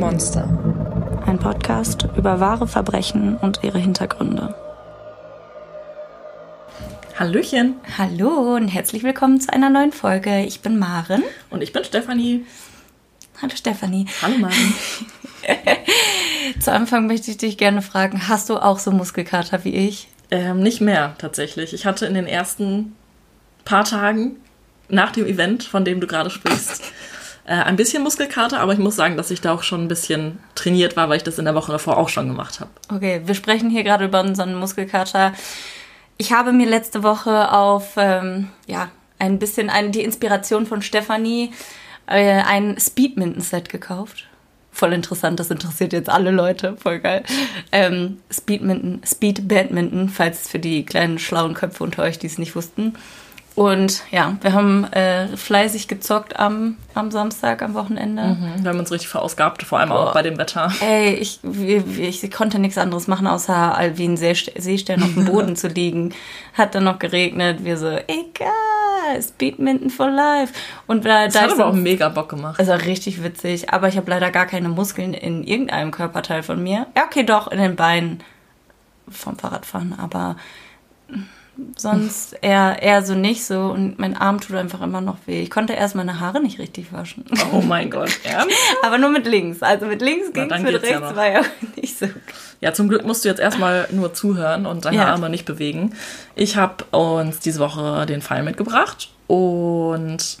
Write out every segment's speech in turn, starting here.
Monster. Ein Podcast über wahre Verbrechen und ihre Hintergründe. Hallöchen. Hallo und herzlich willkommen zu einer neuen Folge. Ich bin Maren. Und ich bin Stefanie. Hallo Stefanie. Hallo Maren. zu Anfang möchte ich dich gerne fragen, hast du auch so Muskelkater wie ich? Ähm, nicht mehr tatsächlich. Ich hatte in den ersten paar Tagen nach dem Event, von dem du gerade sprichst, äh, ein bisschen Muskelkater, aber ich muss sagen, dass ich da auch schon ein bisschen trainiert war, weil ich das in der Woche davor auch schon gemacht habe. Okay, wir sprechen hier gerade über unseren Muskelkater. Ich habe mir letzte Woche auf, ähm, ja, ein bisschen ein, die Inspiration von Stefanie äh, ein Speedminton-Set gekauft. Voll interessant, das interessiert jetzt alle Leute, voll geil. Ähm, Speedminton, Speed Badminton, falls für die kleinen schlauen Köpfe unter euch, die es nicht wussten. Und ja, wir haben äh, fleißig gezockt am, am Samstag, am Wochenende. Mhm, wir haben uns richtig verausgabt, vor allem Boah. auch bei dem Wetter. Ey, ich, ich, ich konnte nichts anderes machen, außer wie ein Seestern auf dem Boden zu liegen. Hat dann noch geregnet. Wir so, egal, Speedminton for life. Und da, das da hat aber auch mega Bock gemacht. Es war richtig witzig, aber ich habe leider gar keine Muskeln in irgendeinem Körperteil von mir. Ja, okay, doch, in den Beinen vom Fahrradfahren, aber sonst eher, eher so nicht so und mein Arm tut einfach immer noch weh. Ich konnte erst meine Haare nicht richtig waschen. Oh mein Gott, ja. Aber nur mit links. Also mit links ging es, mit rechts ja war ja nicht so. Ja, zum Glück musst du jetzt erstmal nur zuhören und deine ja. Arme nicht bewegen. Ich habe uns diese Woche den Fall mitgebracht und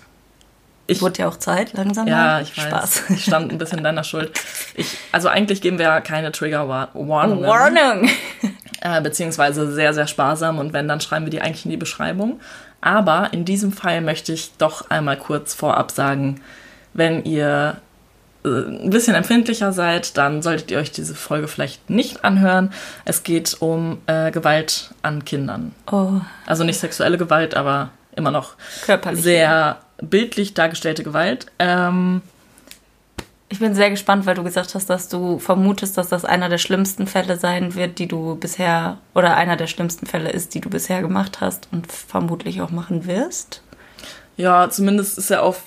ich, Wurde ja auch Zeit, langsam. Ja, ich weiß. Spaß. Ich stand ein bisschen in deiner Schuld. Ich, also eigentlich geben wir ja keine Trigger Warnungen. Warnung! Äh, beziehungsweise sehr, sehr sparsam und wenn, dann schreiben wir die eigentlich in die Beschreibung. Aber in diesem Fall möchte ich doch einmal kurz vorab sagen, wenn ihr äh, ein bisschen empfindlicher seid, dann solltet ihr euch diese Folge vielleicht nicht anhören. Es geht um äh, Gewalt an Kindern. Oh. Also nicht sexuelle Gewalt, aber immer noch Körperlich. sehr bildlich dargestellte Gewalt. Ähm, ich bin sehr gespannt, weil du gesagt hast, dass du vermutest, dass das einer der schlimmsten Fälle sein wird, die du bisher, oder einer der schlimmsten Fälle ist, die du bisher gemacht hast und vermutlich auch machen wirst. Ja, zumindest ist er auf,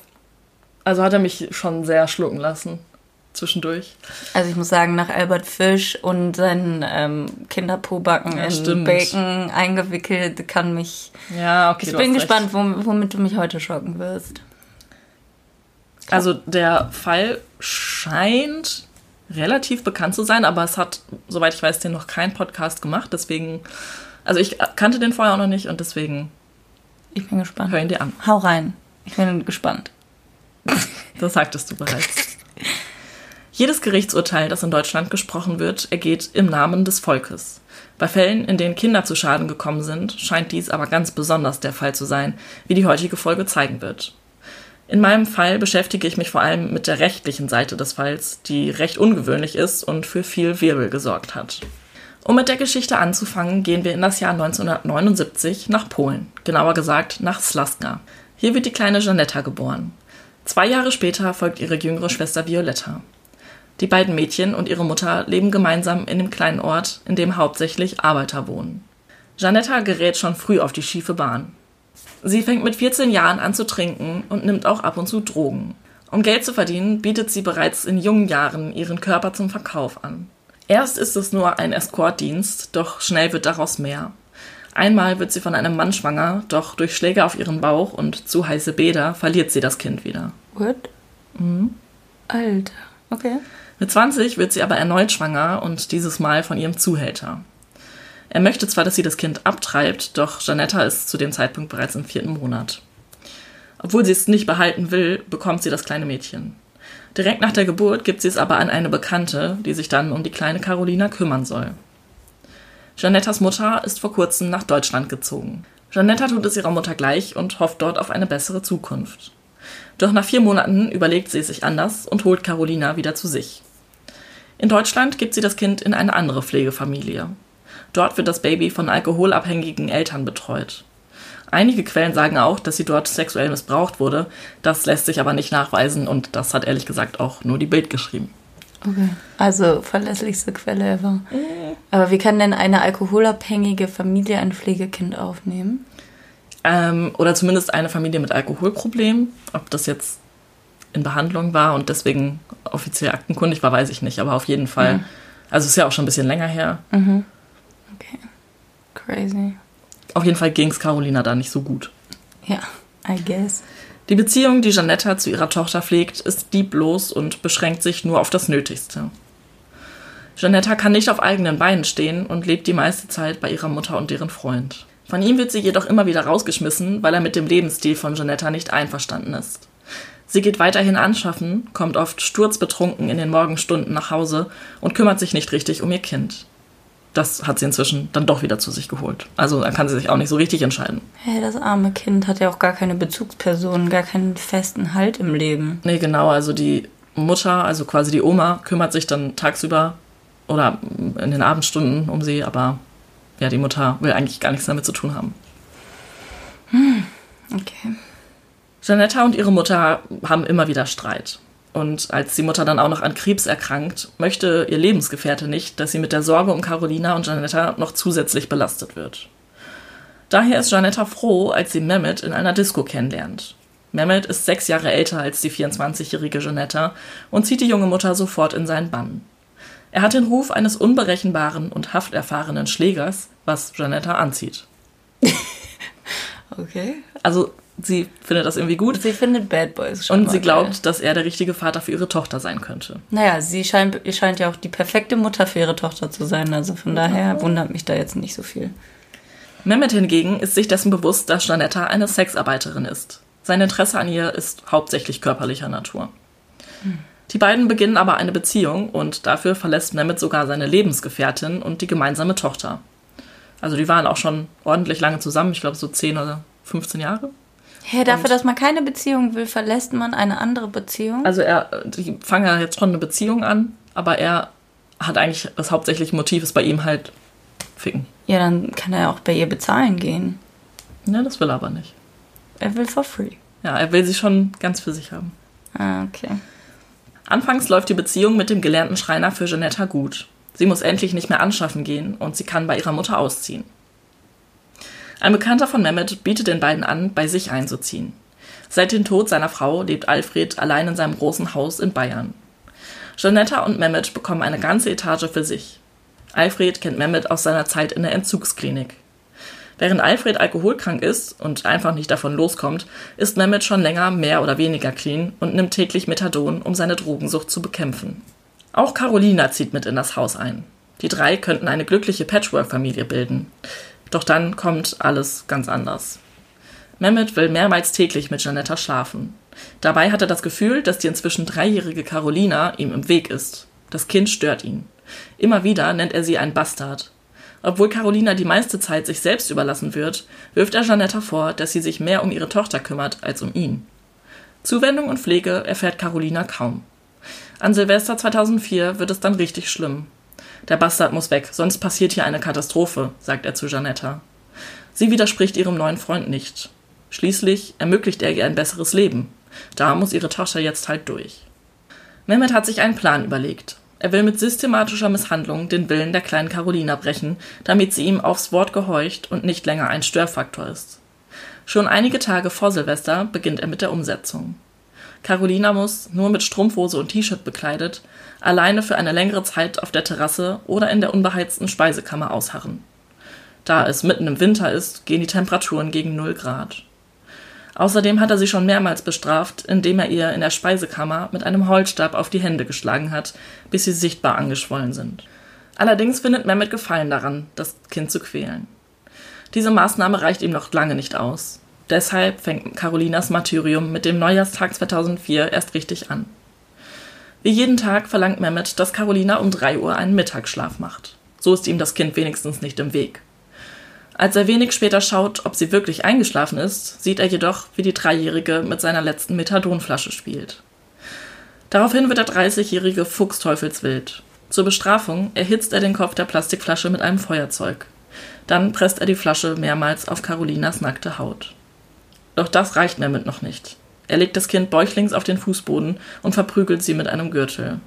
also hat er mich schon sehr schlucken lassen zwischendurch. Also ich muss sagen, nach Albert Fisch und seinen ähm, Kinderpobacken ja, in stimmt. Bacon eingewickelt, kann mich. Ja, okay. Ich bin gespannt, womit du mich heute schocken wirst. Also der Fall scheint relativ bekannt zu sein, aber es hat, soweit ich weiß, den noch kein Podcast gemacht. Deswegen, also ich kannte den vorher auch noch nicht und deswegen. Ich bin gespannt. Hör ihn dir an. Hau rein. Ich bin gespannt. das sagtest du bereits. Jedes Gerichtsurteil, das in Deutschland gesprochen wird, ergeht im Namen des Volkes. Bei Fällen, in denen Kinder zu Schaden gekommen sind, scheint dies aber ganz besonders der Fall zu sein, wie die heutige Folge zeigen wird. In meinem Fall beschäftige ich mich vor allem mit der rechtlichen Seite des Falls, die recht ungewöhnlich ist und für viel Wirbel gesorgt hat. Um mit der Geschichte anzufangen, gehen wir in das Jahr 1979 nach Polen, genauer gesagt nach Slaska. Hier wird die kleine Janetta geboren. Zwei Jahre später folgt ihre jüngere Schwester Violetta. Die beiden Mädchen und ihre Mutter leben gemeinsam in dem kleinen Ort, in dem hauptsächlich Arbeiter wohnen. Janetta gerät schon früh auf die schiefe Bahn. Sie fängt mit 14 Jahren an zu trinken und nimmt auch ab und zu Drogen. Um Geld zu verdienen, bietet sie bereits in jungen Jahren ihren Körper zum Verkauf an. Erst ist es nur ein Escortdienst, doch schnell wird daraus mehr. Einmal wird sie von einem Mann schwanger, doch durch Schläge auf ihren Bauch und zu heiße Bäder verliert sie das Kind wieder. What? Mhm. Alter, okay. Mit 20 wird sie aber erneut schwanger und dieses Mal von ihrem Zuhälter. Er möchte zwar, dass sie das Kind abtreibt, doch Janetta ist zu dem Zeitpunkt bereits im vierten Monat. Obwohl sie es nicht behalten will, bekommt sie das kleine Mädchen. Direkt nach der Geburt gibt sie es aber an eine Bekannte, die sich dann um die kleine Carolina kümmern soll. Janettas Mutter ist vor kurzem nach Deutschland gezogen. Janetta tut es ihrer Mutter gleich und hofft dort auf eine bessere Zukunft. Doch nach vier Monaten überlegt sie es sich anders und holt Carolina wieder zu sich. In Deutschland gibt sie das Kind in eine andere Pflegefamilie. Dort wird das Baby von alkoholabhängigen Eltern betreut. Einige Quellen sagen auch, dass sie dort sexuell missbraucht wurde. Das lässt sich aber nicht nachweisen und das hat ehrlich gesagt auch nur die Bild geschrieben. Okay. Also verlässlichste Quelle ever. Mhm. Aber wie kann denn eine alkoholabhängige Familie ein Pflegekind aufnehmen? Ähm, oder zumindest eine Familie mit Alkoholproblemen. Ob das jetzt in Behandlung war und deswegen offiziell aktenkundig war, weiß ich nicht. Aber auf jeden Fall. Mhm. Also ist ja auch schon ein bisschen länger her. Mhm. Okay. Crazy. Auf jeden Fall ging es Carolina da nicht so gut. Ja, I guess. Die Beziehung, die Janetta zu ihrer Tochter pflegt, ist lieblos und beschränkt sich nur auf das Nötigste. Janetta kann nicht auf eigenen Beinen stehen und lebt die meiste Zeit bei ihrer Mutter und deren Freund. Von ihm wird sie jedoch immer wieder rausgeschmissen, weil er mit dem Lebensstil von Janetta nicht einverstanden ist. Sie geht weiterhin anschaffen, kommt oft sturzbetrunken in den Morgenstunden nach Hause und kümmert sich nicht richtig um ihr Kind. Das hat sie inzwischen dann doch wieder zu sich geholt. Also dann kann sie sich auch nicht so richtig entscheiden. Hey, das arme Kind hat ja auch gar keine Bezugsperson, gar keinen festen Halt im Leben. Nee, genau. Also die Mutter, also quasi die Oma, kümmert sich dann tagsüber oder in den Abendstunden um sie, aber ja, die Mutter will eigentlich gar nichts damit zu tun haben. Hm, okay. Janetta und ihre Mutter haben immer wieder Streit. Und als die Mutter dann auch noch an Krebs erkrankt, möchte ihr Lebensgefährte nicht, dass sie mit der Sorge um Carolina und Janetta noch zusätzlich belastet wird. Daher ist Janetta froh, als sie Mehmet in einer Disco kennenlernt. Mehmet ist sechs Jahre älter als die 24-jährige Janetta und zieht die junge Mutter sofort in seinen Bann. Er hat den Ruf eines unberechenbaren und hafterfahrenen Schlägers, was Janetta anzieht. okay. Also sie findet das irgendwie gut. Sie findet Bad Boys schon. Und sie glaubt, geil. dass er der richtige Vater für ihre Tochter sein könnte. Naja, sie scheint, scheint ja auch die perfekte Mutter für ihre Tochter zu sein. Also von daher wundert mich da jetzt nicht so viel. Mehmet hingegen ist sich dessen bewusst, dass Janetta eine Sexarbeiterin ist. Sein Interesse an ihr ist hauptsächlich körperlicher Natur. Hm. Die beiden beginnen aber eine Beziehung und dafür verlässt Mehmet sogar seine Lebensgefährtin und die gemeinsame Tochter. Also die waren auch schon ordentlich lange zusammen, ich glaube so 10 oder 15 Jahre. Hey, dafür, und dass man keine Beziehung will, verlässt man eine andere Beziehung? Also er, die fangen ja jetzt schon eine Beziehung an, aber er hat eigentlich das hauptsächliche Motiv ist bei ihm halt ficken. Ja, dann kann er ja auch bei ihr bezahlen gehen. Ja, das will er aber nicht. Er will for free. Ja, er will sie schon ganz für sich haben. Ah, okay. Anfangs läuft die Beziehung mit dem gelernten Schreiner für Janetta gut. Sie muss endlich nicht mehr anschaffen gehen und sie kann bei ihrer Mutter ausziehen. Ein Bekannter von Mehmet bietet den beiden an, bei sich einzuziehen. Seit dem Tod seiner Frau lebt Alfred allein in seinem großen Haus in Bayern. Janetta und Mehmet bekommen eine ganze Etage für sich. Alfred kennt Mehmet aus seiner Zeit in der Entzugsklinik. Während Alfred alkoholkrank ist und einfach nicht davon loskommt, ist Mehmet schon länger mehr oder weniger clean und nimmt täglich Methadon, um seine Drogensucht zu bekämpfen. Auch Carolina zieht mit in das Haus ein. Die drei könnten eine glückliche Patchwork-Familie bilden. Doch dann kommt alles ganz anders. Mehmet will mehrmals täglich mit Janetta schlafen. Dabei hat er das Gefühl, dass die inzwischen dreijährige Carolina ihm im Weg ist. Das Kind stört ihn. Immer wieder nennt er sie ein Bastard. Obwohl Carolina die meiste Zeit sich selbst überlassen wird, wirft er Janetta vor, dass sie sich mehr um ihre Tochter kümmert als um ihn. Zuwendung und Pflege erfährt Carolina kaum. An Silvester 2004 wird es dann richtig schlimm. Der Bastard muss weg, sonst passiert hier eine Katastrophe, sagt er zu Janetta. Sie widerspricht ihrem neuen Freund nicht. Schließlich ermöglicht er ihr ein besseres Leben. Da muss ihre Tochter jetzt halt durch. Mehmet hat sich einen Plan überlegt. Er will mit systematischer Misshandlung den Willen der kleinen Carolina brechen, damit sie ihm aufs Wort gehorcht und nicht länger ein Störfaktor ist. Schon einige Tage vor Silvester beginnt er mit der Umsetzung. Carolina muss, nur mit Strumpfhose und T-Shirt bekleidet, alleine für eine längere Zeit auf der Terrasse oder in der unbeheizten Speisekammer ausharren. Da es mitten im Winter ist, gehen die Temperaturen gegen 0 Grad. Außerdem hat er sie schon mehrmals bestraft, indem er ihr in der Speisekammer mit einem Holzstab auf die Hände geschlagen hat, bis sie sichtbar angeschwollen sind. Allerdings findet Mehmet Gefallen daran, das Kind zu quälen. Diese Maßnahme reicht ihm noch lange nicht aus. Deshalb fängt Carolinas Martyrium mit dem Neujahrstag 2004 erst richtig an. Wie jeden Tag verlangt Mehmet, dass Carolina um 3 Uhr einen Mittagsschlaf macht. So ist ihm das Kind wenigstens nicht im Weg. Als er wenig später schaut, ob sie wirklich eingeschlafen ist, sieht er jedoch, wie die Dreijährige mit seiner letzten Methadonflasche spielt. Daraufhin wird der 30-jährige Fuchsteufelswild. Zur Bestrafung erhitzt er den Kopf der Plastikflasche mit einem Feuerzeug. Dann presst er die Flasche mehrmals auf Carolinas nackte Haut. Doch das reicht Mehmet noch nicht. Er legt das Kind bäuchlings auf den Fußboden und verprügelt sie mit einem Gürtel.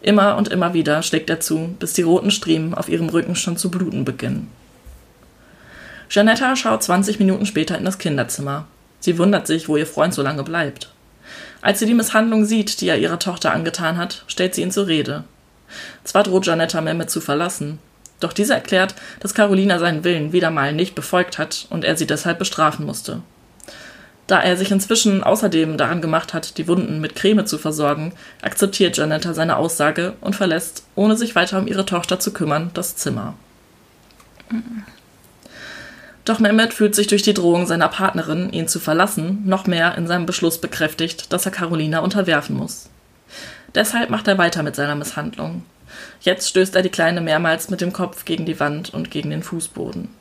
Immer und immer wieder schlägt er zu, bis die roten Striemen auf ihrem Rücken schon zu bluten beginnen. Janetta schaut 20 Minuten später in das Kinderzimmer. Sie wundert sich, wo ihr Freund so lange bleibt. Als sie die Misshandlung sieht, die er ihrer Tochter angetan hat, stellt sie ihn zur Rede. Zwar droht Janetta Mehmet zu verlassen, doch dieser erklärt, dass Carolina seinen Willen wieder mal nicht befolgt hat und er sie deshalb bestrafen musste. Da er sich inzwischen außerdem daran gemacht hat, die Wunden mit Creme zu versorgen, akzeptiert Janetta seine Aussage und verlässt, ohne sich weiter um ihre Tochter zu kümmern, das Zimmer. Doch Mehmet fühlt sich durch die Drohung seiner Partnerin, ihn zu verlassen, noch mehr in seinem Beschluss bekräftigt, dass er Carolina unterwerfen muss. Deshalb macht er weiter mit seiner Misshandlung. Jetzt stößt er die Kleine mehrmals mit dem Kopf gegen die Wand und gegen den Fußboden.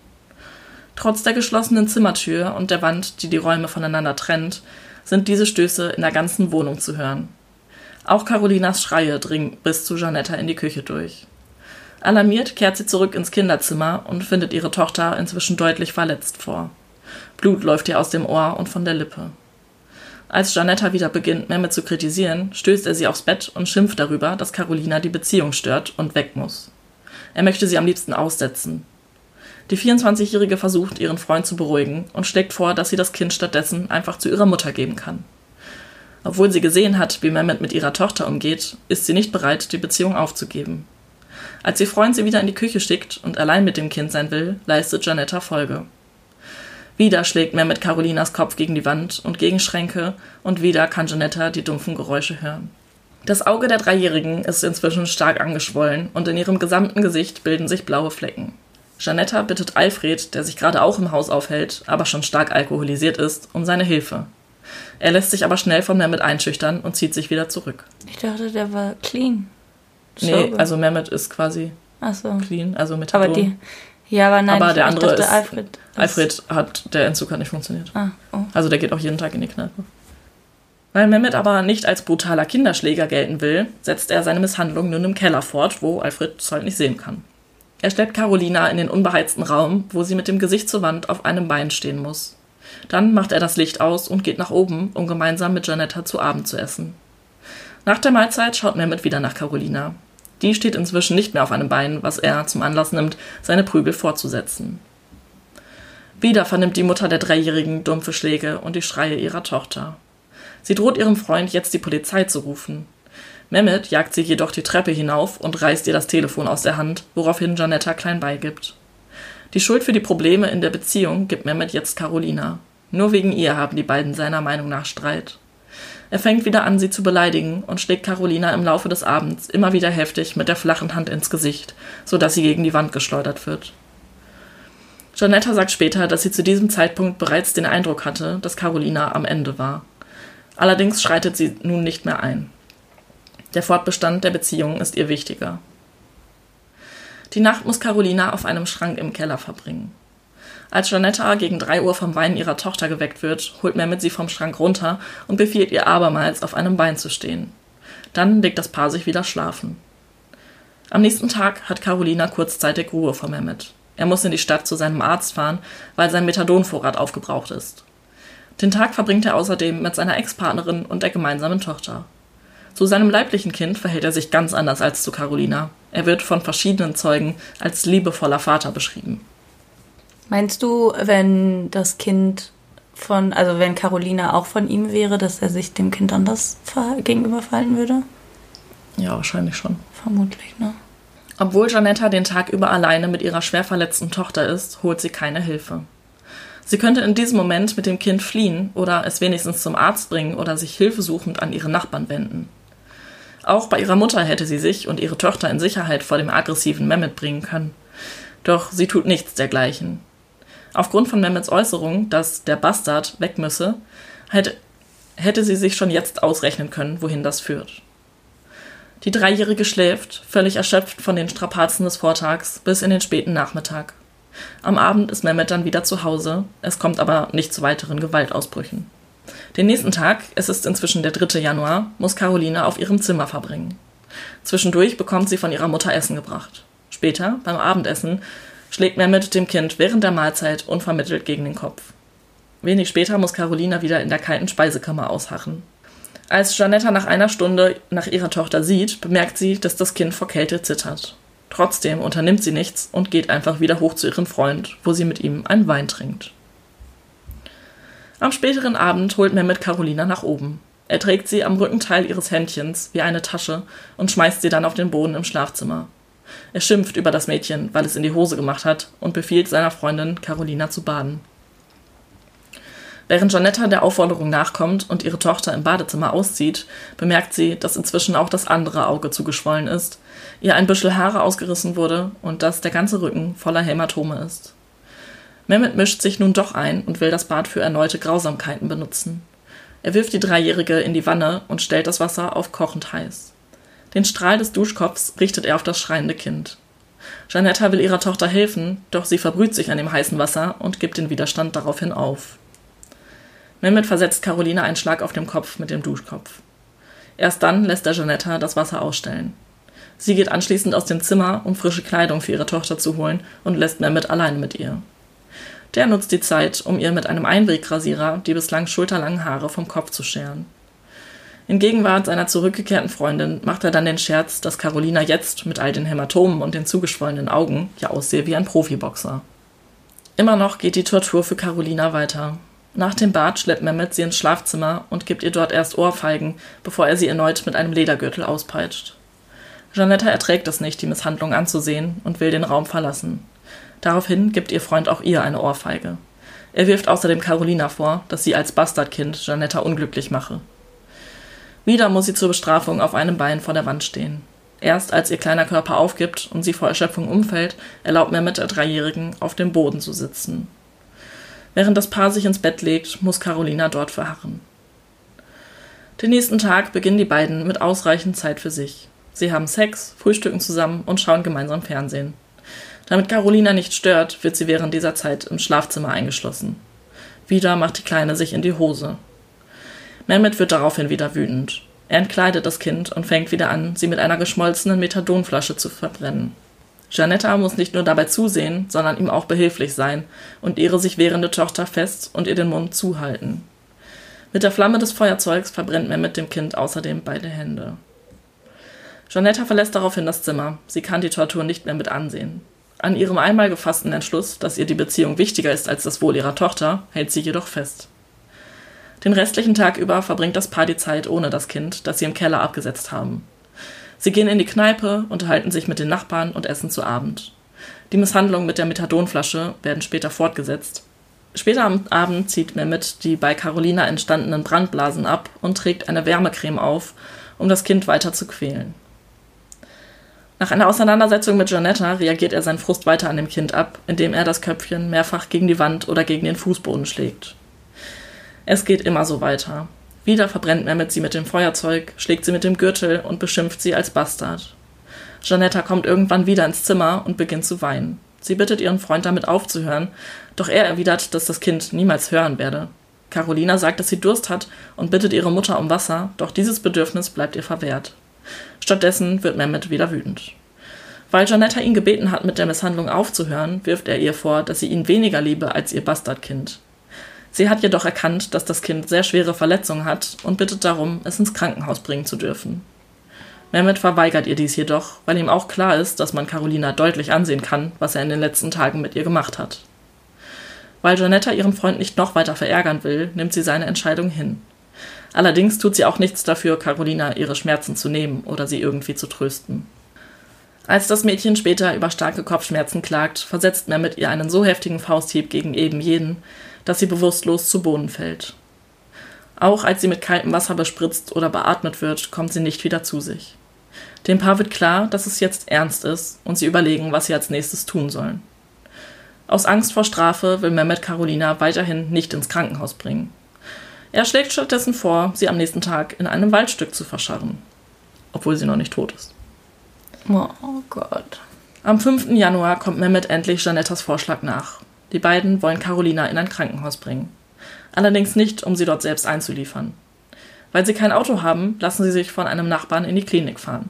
Trotz der geschlossenen Zimmertür und der Wand, die die Räume voneinander trennt, sind diese Stöße in der ganzen Wohnung zu hören. Auch Carolinas Schreie dringen bis zu Janetta in die Küche durch. Alarmiert kehrt sie zurück ins Kinderzimmer und findet ihre Tochter inzwischen deutlich verletzt vor. Blut läuft ihr aus dem Ohr und von der Lippe. Als Janetta wieder beginnt, Mehmet zu kritisieren, stößt er sie aufs Bett und schimpft darüber, dass Carolina die Beziehung stört und weg muss. Er möchte sie am liebsten aussetzen. Die 24-Jährige versucht, ihren Freund zu beruhigen und schlägt vor, dass sie das Kind stattdessen einfach zu ihrer Mutter geben kann. Obwohl sie gesehen hat, wie Mehmet mit ihrer Tochter umgeht, ist sie nicht bereit, die Beziehung aufzugeben. Als ihr Freund sie wieder in die Küche schickt und allein mit dem Kind sein will, leistet Janetta Folge. Wieder schlägt Mehmet Carolinas Kopf gegen die Wand und gegen Schränke und wieder kann Janetta die dumpfen Geräusche hören. Das Auge der Dreijährigen ist inzwischen stark angeschwollen und in ihrem gesamten Gesicht bilden sich blaue Flecken. Janetta bittet Alfred, der sich gerade auch im Haus aufhält, aber schon stark alkoholisiert ist, um seine Hilfe. Er lässt sich aber schnell von Mehmet einschüchtern und zieht sich wieder zurück. Ich dachte, der war clean. Nee, also Mehmet ist quasi so. clean, also mit Aber die. Ja, aber nein, aber der andere dachte, ist, Alfred. ist- Alfred hat, der Entzug hat nicht funktioniert. Ah, oh. Also der geht auch jeden Tag in die Kneipe. Weil Mehmet aber nicht als brutaler Kinderschläger gelten will, setzt er seine Misshandlung nun im Keller fort, wo Alfred es halt nicht sehen kann. Er schleppt Carolina in den unbeheizten Raum, wo sie mit dem Gesicht zur Wand auf einem Bein stehen muss. Dann macht er das Licht aus und geht nach oben, um gemeinsam mit Janetta zu Abend zu essen. Nach der Mahlzeit schaut Mehmet wieder nach Carolina. Die steht inzwischen nicht mehr auf einem Bein, was er zum Anlass nimmt, seine Prügel fortzusetzen. Wieder vernimmt die Mutter der Dreijährigen dumpfe Schläge und die Schreie ihrer Tochter. Sie droht ihrem Freund, jetzt die Polizei zu rufen. Mehmet jagt sie jedoch die Treppe hinauf und reißt ihr das Telefon aus der Hand, woraufhin Janetta klein beigibt. Die Schuld für die Probleme in der Beziehung gibt Mehmet jetzt Carolina. Nur wegen ihr haben die beiden seiner Meinung nach Streit. Er fängt wieder an, sie zu beleidigen und schlägt Carolina im Laufe des Abends immer wieder heftig mit der flachen Hand ins Gesicht, sodass sie gegen die Wand geschleudert wird. Janetta sagt später, dass sie zu diesem Zeitpunkt bereits den Eindruck hatte, dass Carolina am Ende war. Allerdings schreitet sie nun nicht mehr ein. Der Fortbestand der Beziehung ist ihr wichtiger. Die Nacht muss Carolina auf einem Schrank im Keller verbringen. Als Janetta gegen drei Uhr vom Weinen ihrer Tochter geweckt wird, holt Mehmet sie vom Schrank runter und befiehlt ihr abermals, auf einem Bein zu stehen. Dann legt das Paar sich wieder schlafen. Am nächsten Tag hat Carolina kurzzeitig Ruhe vor Mehmet. Er muss in die Stadt zu seinem Arzt fahren, weil sein Methadonvorrat aufgebraucht ist. Den Tag verbringt er außerdem mit seiner Ex-Partnerin und der gemeinsamen Tochter. Zu seinem leiblichen Kind verhält er sich ganz anders als zu Carolina. Er wird von verschiedenen Zeugen als liebevoller Vater beschrieben. Meinst du, wenn das Kind von, also wenn Carolina auch von ihm wäre, dass er sich dem Kind anders gegenüber verhalten würde? Ja, wahrscheinlich schon. Vermutlich, ne? Obwohl Janetta den Tag über alleine mit ihrer schwer verletzten Tochter ist, holt sie keine Hilfe. Sie könnte in diesem Moment mit dem Kind fliehen oder es wenigstens zum Arzt bringen oder sich hilfesuchend an ihre Nachbarn wenden. Auch bei ihrer Mutter hätte sie sich und ihre Tochter in Sicherheit vor dem aggressiven Mehmet bringen können. Doch sie tut nichts dergleichen. Aufgrund von Mehmets Äußerung, dass der Bastard weg müsse, hätte, hätte sie sich schon jetzt ausrechnen können, wohin das führt. Die Dreijährige schläft, völlig erschöpft von den Strapazen des Vortags, bis in den späten Nachmittag. Am Abend ist Mehmet dann wieder zu Hause, es kommt aber nicht zu weiteren Gewaltausbrüchen. Den nächsten Tag, es ist inzwischen der 3. Januar, muss Caroline auf ihrem Zimmer verbringen. Zwischendurch bekommt sie von ihrer Mutter Essen gebracht. Später, beim Abendessen, schlägt Mehmet dem Kind während der Mahlzeit unvermittelt gegen den Kopf. Wenig später muss Carolina wieder in der kalten Speisekammer ausharren. Als Janetta nach einer Stunde nach ihrer Tochter sieht, bemerkt sie, dass das Kind vor Kälte zittert. Trotzdem unternimmt sie nichts und geht einfach wieder hoch zu ihrem Freund, wo sie mit ihm einen Wein trinkt. Am späteren Abend holt Mehmet Carolina nach oben. Er trägt sie am Rückenteil ihres Händchens wie eine Tasche und schmeißt sie dann auf den Boden im Schlafzimmer. Er schimpft über das Mädchen, weil es in die Hose gemacht hat, und befiehlt seiner Freundin, Carolina zu baden. Während Janetta der Aufforderung nachkommt und ihre Tochter im Badezimmer auszieht, bemerkt sie, dass inzwischen auch das andere Auge zugeschwollen ist, ihr ein Büschel Haare ausgerissen wurde und dass der ganze Rücken voller Hämatome ist. Mehmet mischt sich nun doch ein und will das Bad für erneute Grausamkeiten benutzen. Er wirft die Dreijährige in die Wanne und stellt das Wasser auf kochend heiß. Den Strahl des Duschkopfs richtet er auf das schreiende Kind. Janetta will ihrer Tochter helfen, doch sie verbrüht sich an dem heißen Wasser und gibt den Widerstand daraufhin auf. Mehmet versetzt Carolina einen Schlag auf dem Kopf mit dem Duschkopf. Erst dann lässt er Janetta das Wasser ausstellen. Sie geht anschließend aus dem Zimmer, um frische Kleidung für ihre Tochter zu holen und lässt Mehmet allein mit ihr. Der nutzt die Zeit, um ihr mit einem Einwegrasierer die bislang schulterlangen Haare vom Kopf zu scheren. In Gegenwart seiner zurückgekehrten Freundin macht er dann den Scherz, dass Carolina jetzt mit all den Hämatomen und den zugeschwollenen Augen ja aussehe wie ein Profiboxer. Immer noch geht die Tortur für Carolina weiter. Nach dem Bad schleppt Mehmet sie ins Schlafzimmer und gibt ihr dort erst Ohrfeigen, bevor er sie erneut mit einem Ledergürtel auspeitscht. Janetta erträgt es nicht, die Misshandlung anzusehen und will den Raum verlassen. Daraufhin gibt ihr Freund auch ihr eine Ohrfeige. Er wirft außerdem Carolina vor, dass sie als Bastardkind Janetta unglücklich mache. Wieder muss sie zur Bestrafung auf einem Bein vor der Wand stehen. Erst als ihr kleiner Körper aufgibt und sie vor Erschöpfung umfällt, erlaubt Mehmet der Dreijährigen, auf dem Boden zu sitzen. Während das Paar sich ins Bett legt, muss Carolina dort verharren. Den nächsten Tag beginnen die beiden mit ausreichend Zeit für sich. Sie haben Sex, frühstücken zusammen und schauen gemeinsam Fernsehen. Damit Carolina nicht stört, wird sie während dieser Zeit im Schlafzimmer eingeschlossen. Wieder macht die Kleine sich in die Hose. Mehmet wird daraufhin wieder wütend. Er entkleidet das Kind und fängt wieder an, sie mit einer geschmolzenen Methadonflasche zu verbrennen. Janetta muss nicht nur dabei zusehen, sondern ihm auch behilflich sein und ihre sich wehrende Tochter fest und ihr den Mund zuhalten. Mit der Flamme des Feuerzeugs verbrennt Mehmet dem Kind außerdem beide Hände. Janetta verlässt daraufhin das Zimmer. Sie kann die Tortur nicht mehr mit ansehen. An ihrem einmal gefassten Entschluss, dass ihr die Beziehung wichtiger ist als das Wohl ihrer Tochter, hält sie jedoch fest. Den restlichen Tag über verbringt das Paar die Zeit ohne das Kind, das sie im Keller abgesetzt haben. Sie gehen in die Kneipe, unterhalten sich mit den Nachbarn und essen zu Abend. Die Misshandlungen mit der Methadonflasche werden später fortgesetzt. Später am Abend zieht Mehmet die bei Carolina entstandenen Brandblasen ab und trägt eine Wärmecreme auf, um das Kind weiter zu quälen. Nach einer Auseinandersetzung mit Janetta reagiert er seinen Frust weiter an dem Kind ab, indem er das Köpfchen mehrfach gegen die Wand oder gegen den Fußboden schlägt. Es geht immer so weiter. Wieder verbrennt Mehmet sie mit dem Feuerzeug, schlägt sie mit dem Gürtel und beschimpft sie als Bastard. Janetta kommt irgendwann wieder ins Zimmer und beginnt zu weinen. Sie bittet ihren Freund damit aufzuhören, doch er erwidert, dass das Kind niemals hören werde. Carolina sagt, dass sie Durst hat und bittet ihre Mutter um Wasser, doch dieses Bedürfnis bleibt ihr verwehrt. Stattdessen wird Mehmet wieder wütend. Weil Janetta ihn gebeten hat, mit der Misshandlung aufzuhören, wirft er ihr vor, dass sie ihn weniger liebe als ihr Bastardkind. Sie hat jedoch erkannt, dass das Kind sehr schwere Verletzungen hat und bittet darum, es ins Krankenhaus bringen zu dürfen. Mehmet verweigert ihr dies jedoch, weil ihm auch klar ist, dass man Carolina deutlich ansehen kann, was er in den letzten Tagen mit ihr gemacht hat. Weil Janetta ihren Freund nicht noch weiter verärgern will, nimmt sie seine Entscheidung hin. Allerdings tut sie auch nichts dafür, Carolina ihre Schmerzen zu nehmen oder sie irgendwie zu trösten. Als das Mädchen später über starke Kopfschmerzen klagt, versetzt Mehmet ihr einen so heftigen Fausthieb gegen eben jeden, dass sie bewusstlos zu Boden fällt. Auch als sie mit kaltem Wasser bespritzt oder beatmet wird, kommt sie nicht wieder zu sich. Dem Paar wird klar, dass es jetzt ernst ist und sie überlegen, was sie als nächstes tun sollen. Aus Angst vor Strafe will Mehmet Carolina weiterhin nicht ins Krankenhaus bringen. Er schlägt stattdessen vor, sie am nächsten Tag in einem Waldstück zu verscharren. Obwohl sie noch nicht tot ist. Oh Gott. Am 5. Januar kommt Mehmet endlich Janettas Vorschlag nach. Die beiden wollen Carolina in ein Krankenhaus bringen. Allerdings nicht, um sie dort selbst einzuliefern. Weil sie kein Auto haben, lassen sie sich von einem Nachbarn in die Klinik fahren.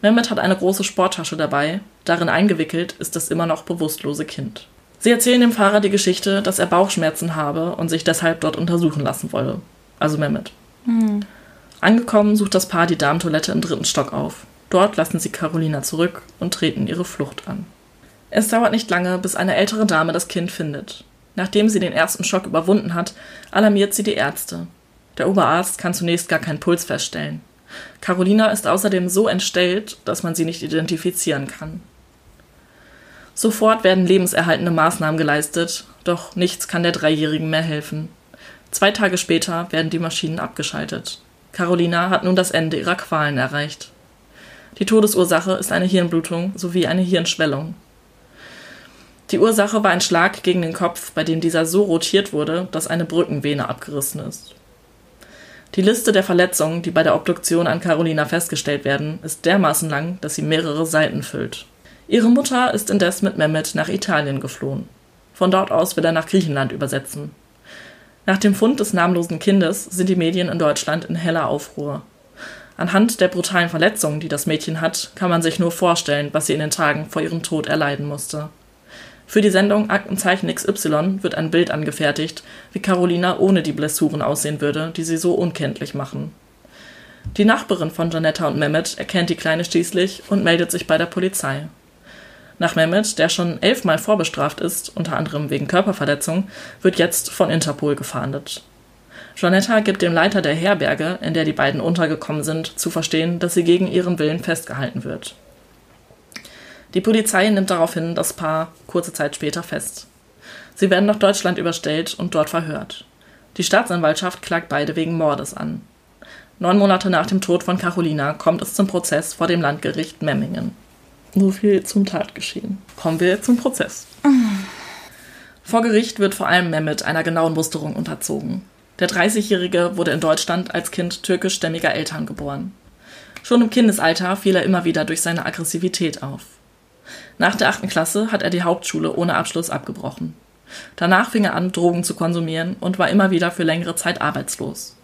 Mehmet hat eine große Sporttasche dabei, darin eingewickelt ist das immer noch bewusstlose Kind. Sie erzählen dem Fahrer die Geschichte, dass er Bauchschmerzen habe und sich deshalb dort untersuchen lassen wolle. Also Mehmet. Mhm. Angekommen sucht das Paar die Damentoilette im dritten Stock auf. Dort lassen sie Carolina zurück und treten ihre Flucht an. Es dauert nicht lange, bis eine ältere Dame das Kind findet. Nachdem sie den ersten Schock überwunden hat, alarmiert sie die Ärzte. Der Oberarzt kann zunächst gar keinen Puls feststellen. Carolina ist außerdem so entstellt, dass man sie nicht identifizieren kann. Sofort werden lebenserhaltende Maßnahmen geleistet, doch nichts kann der Dreijährigen mehr helfen. Zwei Tage später werden die Maschinen abgeschaltet. Carolina hat nun das Ende ihrer Qualen erreicht. Die Todesursache ist eine Hirnblutung sowie eine Hirnschwellung. Die Ursache war ein Schlag gegen den Kopf, bei dem dieser so rotiert wurde, dass eine Brückenvene abgerissen ist. Die Liste der Verletzungen, die bei der Obduktion an Carolina festgestellt werden, ist dermaßen lang, dass sie mehrere Seiten füllt. Ihre Mutter ist indes mit Mehmet nach Italien geflohen. Von dort aus will er nach Griechenland übersetzen. Nach dem Fund des namenlosen Kindes sind die Medien in Deutschland in heller Aufruhr. Anhand der brutalen Verletzungen, die das Mädchen hat, kann man sich nur vorstellen, was sie in den Tagen vor ihrem Tod erleiden musste. Für die Sendung Aktenzeichen XY wird ein Bild angefertigt, wie Carolina ohne die Blessuren aussehen würde, die sie so unkenntlich machen. Die Nachbarin von Janetta und Mehmet erkennt die Kleine schließlich und meldet sich bei der Polizei. Nach Mehmet, der schon elfmal vorbestraft ist, unter anderem wegen Körperverletzung, wird jetzt von Interpol gefahndet. Janetta gibt dem Leiter der Herberge, in der die beiden untergekommen sind, zu verstehen, dass sie gegen ihren Willen festgehalten wird. Die Polizei nimmt daraufhin das Paar kurze Zeit später fest. Sie werden nach Deutschland überstellt und dort verhört. Die Staatsanwaltschaft klagt beide wegen Mordes an. Neun Monate nach dem Tod von Carolina kommt es zum Prozess vor dem Landgericht Memmingen. So viel zum Tatgeschehen. Kommen wir zum Prozess. Vor Gericht wird vor allem Mehmet einer genauen Musterung unterzogen. Der 30-Jährige wurde in Deutschland als Kind türkischstämmiger Eltern geboren. Schon im Kindesalter fiel er immer wieder durch seine Aggressivität auf. Nach der achten Klasse hat er die Hauptschule ohne Abschluss abgebrochen. Danach fing er an, Drogen zu konsumieren und war immer wieder für längere Zeit arbeitslos.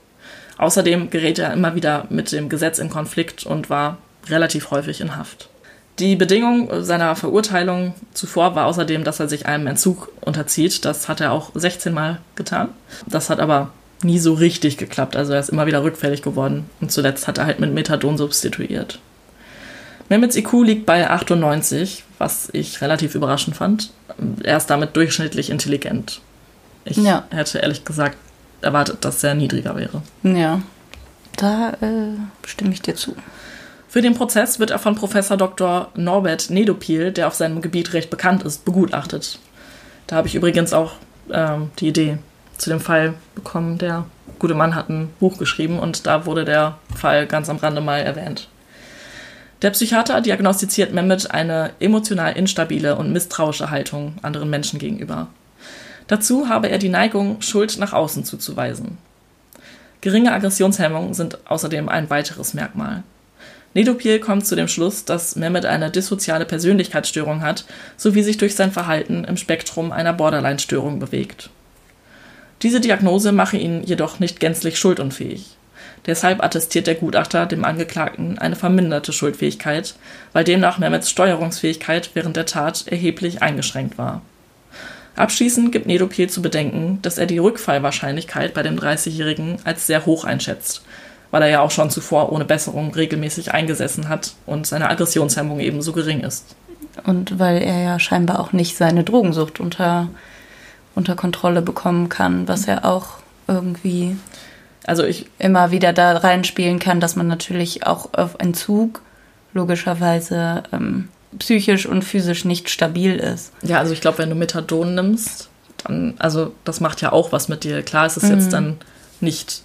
Außerdem gerät er immer wieder mit dem Gesetz in Konflikt und war relativ häufig in Haft. Die Bedingung seiner Verurteilung zuvor war außerdem, dass er sich einem Entzug unterzieht. Das hat er auch 16 Mal getan. Das hat aber nie so richtig geklappt. Also er ist immer wieder rückfällig geworden. Und zuletzt hat er halt mit Methadon substituiert. Mehmets IQ liegt bei 98, was ich relativ überraschend fand. Er ist damit durchschnittlich intelligent. Ich ja. hätte ehrlich gesagt erwartet, dass er niedriger wäre. Ja, da äh, stimme ich dir zu. Für den Prozess wird er von Professor Dr. Norbert Nedopil, der auf seinem Gebiet recht bekannt ist, begutachtet. Da habe ich übrigens auch ähm, die Idee zu dem Fall bekommen. Der gute Mann hat ein Buch geschrieben und da wurde der Fall ganz am Rande mal erwähnt. Der Psychiater diagnostiziert Mehmet eine emotional instabile und misstrauische Haltung anderen Menschen gegenüber. Dazu habe er die Neigung, Schuld nach außen zuzuweisen. Geringe Aggressionshemmungen sind außerdem ein weiteres Merkmal. Nedopil kommt zu dem Schluss, dass Mehmet eine dissoziale Persönlichkeitsstörung hat, sowie sich durch sein Verhalten im Spektrum einer Borderline-Störung bewegt. Diese Diagnose mache ihn jedoch nicht gänzlich schuldunfähig. Deshalb attestiert der Gutachter dem Angeklagten eine verminderte Schuldfähigkeit, weil demnach Mehmets Steuerungsfähigkeit während der Tat erheblich eingeschränkt war. Abschließend gibt Nedopil zu bedenken, dass er die Rückfallwahrscheinlichkeit bei dem 30-Jährigen als sehr hoch einschätzt, weil er ja auch schon zuvor ohne Besserung regelmäßig eingesessen hat und seine Aggressionshemmung ebenso gering ist. Und weil er ja scheinbar auch nicht seine Drogensucht unter, unter Kontrolle bekommen kann, was er auch irgendwie also ich immer wieder da reinspielen kann, dass man natürlich auch auf Entzug logischerweise ähm, psychisch und physisch nicht stabil ist. Ja, also ich glaube, wenn du Methadon nimmst, dann, also das macht ja auch was mit dir. Klar ist es mhm. jetzt dann nicht,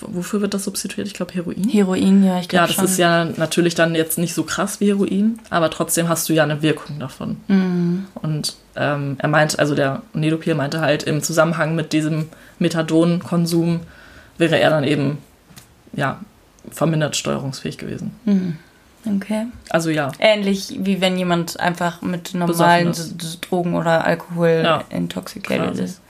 wofür wird das substituiert? Ich glaube Heroin. Heroin, ja, ich glaube Ja, das schon. ist ja natürlich dann jetzt nicht so krass wie Heroin, aber trotzdem hast du ja eine Wirkung davon. Mhm. Und ähm, er meint, also der Nedopil meinte halt im Zusammenhang mit diesem Methadonkonsum, wäre er dann eben ja vermindert steuerungsfähig gewesen. Mhm. Okay. Also ja. Ähnlich wie wenn jemand einfach mit normalen Drogen oder Alkohol ja. intoxicated ist.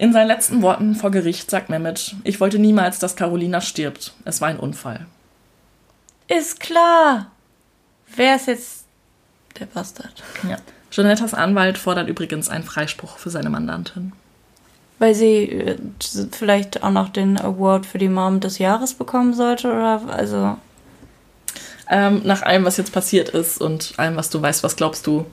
In seinen letzten Worten vor Gericht sagt Mehmet, ich wollte niemals, dass Carolina stirbt. Es war ein Unfall. Ist klar. Wer ist jetzt der Bastard? Ja. Janettas Anwalt fordert übrigens einen Freispruch für seine Mandantin. Weil sie äh, vielleicht auch noch den Award für die Mom des Jahres bekommen sollte oder also. Ähm, nach allem, was jetzt passiert ist und allem, was du weißt, was glaubst du,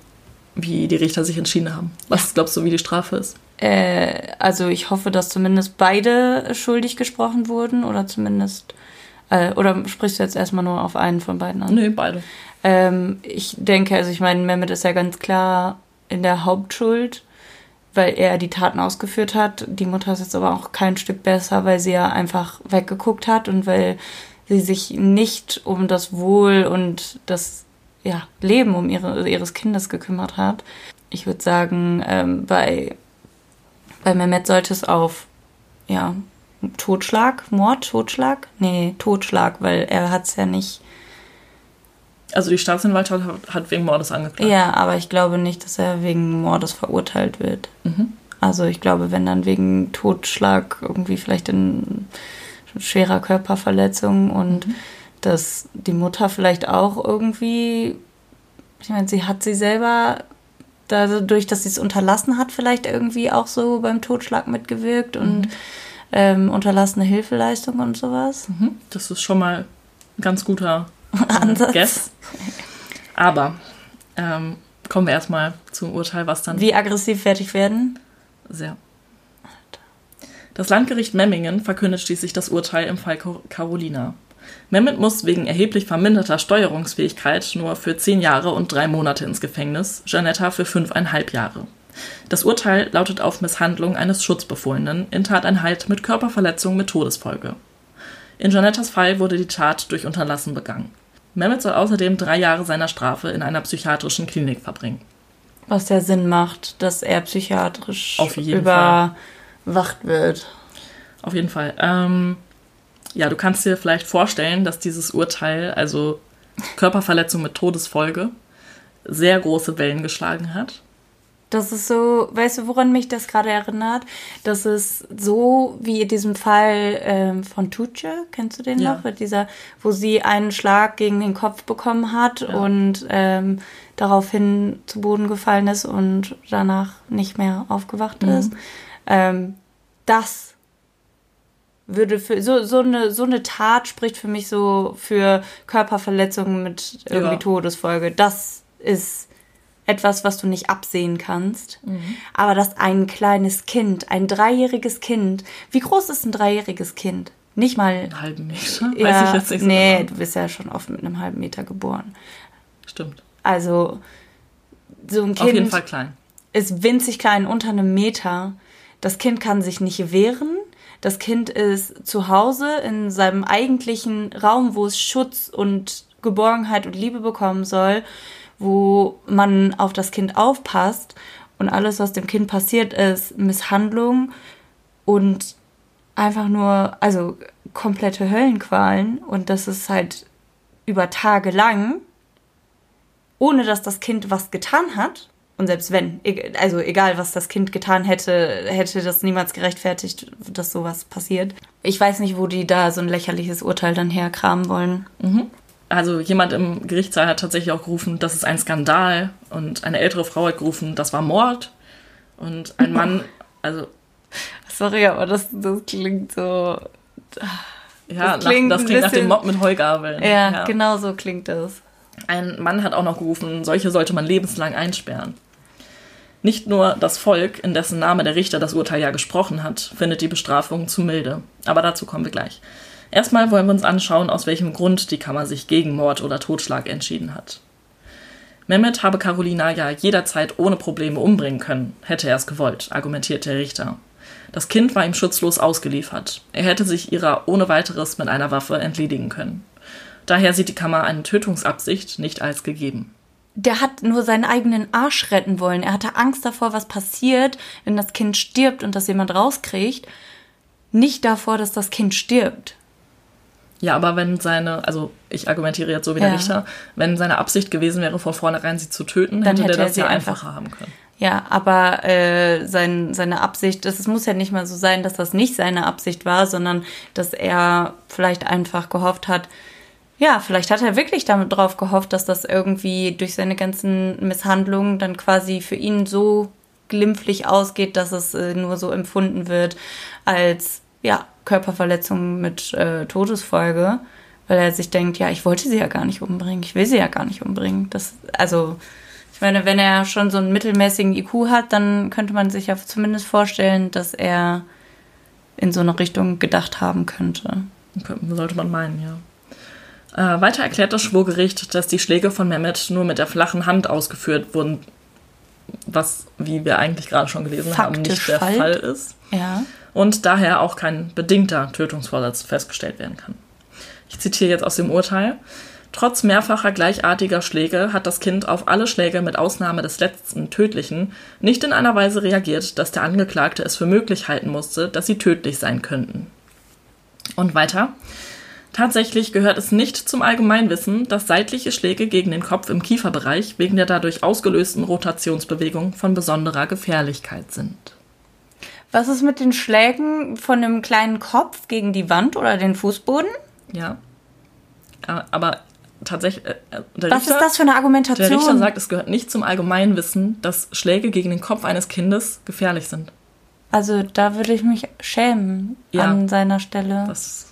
wie die Richter sich entschieden haben. Was glaubst du, wie die Strafe ist? Äh, also ich hoffe, dass zumindest beide schuldig gesprochen wurden oder zumindest. Äh, oder sprichst du jetzt erstmal nur auf einen von beiden an? Nee, beide. Ähm, ich denke, also ich meine, Mehmet ist ja ganz klar in der Hauptschuld, weil er die Taten ausgeführt hat. Die Mutter ist jetzt aber auch kein Stück besser, weil sie ja einfach weggeguckt hat und weil sie sich nicht um das Wohl und das ja, Leben um ihre, ihres Kindes gekümmert hat. Ich würde sagen, ähm, bei, bei Mehmet sollte es auf ja, Totschlag, Mord, Totschlag? Nee, Totschlag, weil er hat es ja nicht. Also die Staatsanwaltschaft hat wegen Mordes angeklagt. Ja, aber ich glaube nicht, dass er wegen Mordes verurteilt wird. Mhm. Also ich glaube, wenn dann wegen Totschlag irgendwie vielleicht in schwerer Körperverletzung und mhm. Dass die Mutter vielleicht auch irgendwie, ich meine, sie hat sie selber dadurch, dass sie es unterlassen hat, vielleicht irgendwie auch so beim Totschlag mitgewirkt und mhm. ähm, unterlassene Hilfeleistung und sowas. Mhm. Das ist schon mal ein ganz guter äh, Ansatz. Guess. Aber ähm, kommen wir erstmal zum Urteil, was dann. Wie aggressiv fertig werden? Sehr. Das Landgericht Memmingen verkündet schließlich das Urteil im Fall Carolina. Mehmet muss wegen erheblich verminderter Steuerungsfähigkeit nur für zehn Jahre und drei Monate ins Gefängnis, Janetta für fünfeinhalb Jahre. Das Urteil lautet auf Misshandlung eines Schutzbefohlenen in Tateinheit mit Körperverletzung mit Todesfolge. In Janettas Fall wurde die Tat durch Unterlassen begangen. Mehmet soll außerdem drei Jahre seiner Strafe in einer psychiatrischen Klinik verbringen. Was ja Sinn macht, dass er psychiatrisch über Fall wacht wird. Auf jeden Fall. Ähm, ja, du kannst dir vielleicht vorstellen, dass dieses Urteil, also Körperverletzung mit Todesfolge, sehr große Wellen geschlagen hat. Das ist so, weißt du, woran mich das gerade erinnert? Das ist so wie in diesem Fall ähm, von Tuce, kennst du den ja. noch? Mit dieser, wo sie einen Schlag gegen den Kopf bekommen hat ja. und ähm, daraufhin zu Boden gefallen ist und danach nicht mehr aufgewacht mhm. ist. Ähm, das würde für so, so, eine, so eine Tat spricht für mich so für Körperverletzungen mit irgendwie ja. Todesfolge. Das ist etwas, was du nicht absehen kannst. Mhm. Aber dass ein kleines Kind, ein dreijähriges Kind, wie groß ist ein dreijähriges Kind? Nicht mal. Einen halben Meter? Ja, Weiß ich jetzt nicht so Nee, genau. du bist ja schon oft mit einem halben Meter geboren. Stimmt. Also, so ein Kind. Auf jeden Fall klein. Ist winzig klein, unter einem Meter. Das Kind kann sich nicht wehren. Das Kind ist zu Hause in seinem eigentlichen Raum, wo es Schutz und Geborgenheit und Liebe bekommen soll, wo man auf das Kind aufpasst und alles, was dem Kind passiert, ist Misshandlung und einfach nur, also komplette Höllenqualen und das ist halt über Tage lang, ohne dass das Kind was getan hat. Und selbst wenn, e-, also egal, was das Kind getan hätte, hätte das niemals gerechtfertigt, dass sowas passiert. Ich weiß nicht, wo die da so ein lächerliches Urteil dann herkramen wollen. Mhm. Also jemand im Gerichtssaal hat tatsächlich auch gerufen, das ist ein Skandal. Und eine ältere Frau hat gerufen, das war Mord. Und ein Mann, also. Sorry, aber das, das klingt so. Ja, das klingt, nach, das klingt nach dem Mob mit Heugabeln. Ja, ja, genau so klingt das. Ein Mann hat auch noch gerufen, solche sollte man lebenslang einsperren. Nicht nur das Volk, in dessen Name der Richter das Urteil ja gesprochen hat, findet die Bestrafung zu milde. Aber dazu kommen wir gleich. Erstmal wollen wir uns anschauen, aus welchem Grund die Kammer sich gegen Mord oder Totschlag entschieden hat. Mehmet habe Carolina ja jederzeit ohne Probleme umbringen können, hätte er es gewollt, argumentiert der Richter. Das Kind war ihm schutzlos ausgeliefert. Er hätte sich ihrer ohne weiteres mit einer Waffe entledigen können. Daher sieht die Kammer eine Tötungsabsicht nicht als gegeben der hat nur seinen eigenen Arsch retten wollen. Er hatte Angst davor, was passiert, wenn das Kind stirbt und das jemand rauskriegt. Nicht davor, dass das Kind stirbt. Ja, aber wenn seine, also ich argumentiere jetzt so wie der ja. Richter, wenn seine Absicht gewesen wäre, von vornherein sie zu töten, Dann hätte, hätte der das ja einfacher haben können. Ja, aber äh, sein, seine Absicht, es muss ja nicht mal so sein, dass das nicht seine Absicht war, sondern dass er vielleicht einfach gehofft hat, ja, vielleicht hat er wirklich damit drauf gehofft, dass das irgendwie durch seine ganzen Misshandlungen dann quasi für ihn so glimpflich ausgeht, dass es äh, nur so empfunden wird als ja, Körperverletzung mit äh, Todesfolge, weil er sich denkt, ja, ich wollte sie ja gar nicht umbringen, ich will sie ja gar nicht umbringen. Das, also Ich meine, wenn er schon so einen mittelmäßigen IQ hat, dann könnte man sich ja zumindest vorstellen, dass er in so eine Richtung gedacht haben könnte. Sollte man meinen, ja. Äh, weiter erklärt das Schwurgericht, dass die Schläge von Mehmet nur mit der flachen Hand ausgeführt wurden, was, wie wir eigentlich gerade schon gelesen Faktisch haben, nicht der Fall ist. Ja. Und daher auch kein bedingter Tötungsvorsatz festgestellt werden kann. Ich zitiere jetzt aus dem Urteil. Trotz mehrfacher gleichartiger Schläge hat das Kind auf alle Schläge mit Ausnahme des letzten tödlichen nicht in einer Weise reagiert, dass der Angeklagte es für möglich halten musste, dass sie tödlich sein könnten. Und weiter. Tatsächlich gehört es nicht zum Allgemeinwissen, dass seitliche Schläge gegen den Kopf im Kieferbereich wegen der dadurch ausgelösten Rotationsbewegung von besonderer Gefährlichkeit sind. Was ist mit den Schlägen von dem kleinen Kopf gegen die Wand oder den Fußboden? Ja. Aber tatsächlich. Äh, Was Richter, ist das für eine Argumentation? Der Richter sagt, es gehört nicht zum Allgemeinwissen, dass Schläge gegen den Kopf eines Kindes gefährlich sind. Also da würde ich mich schämen ja, an seiner Stelle. Das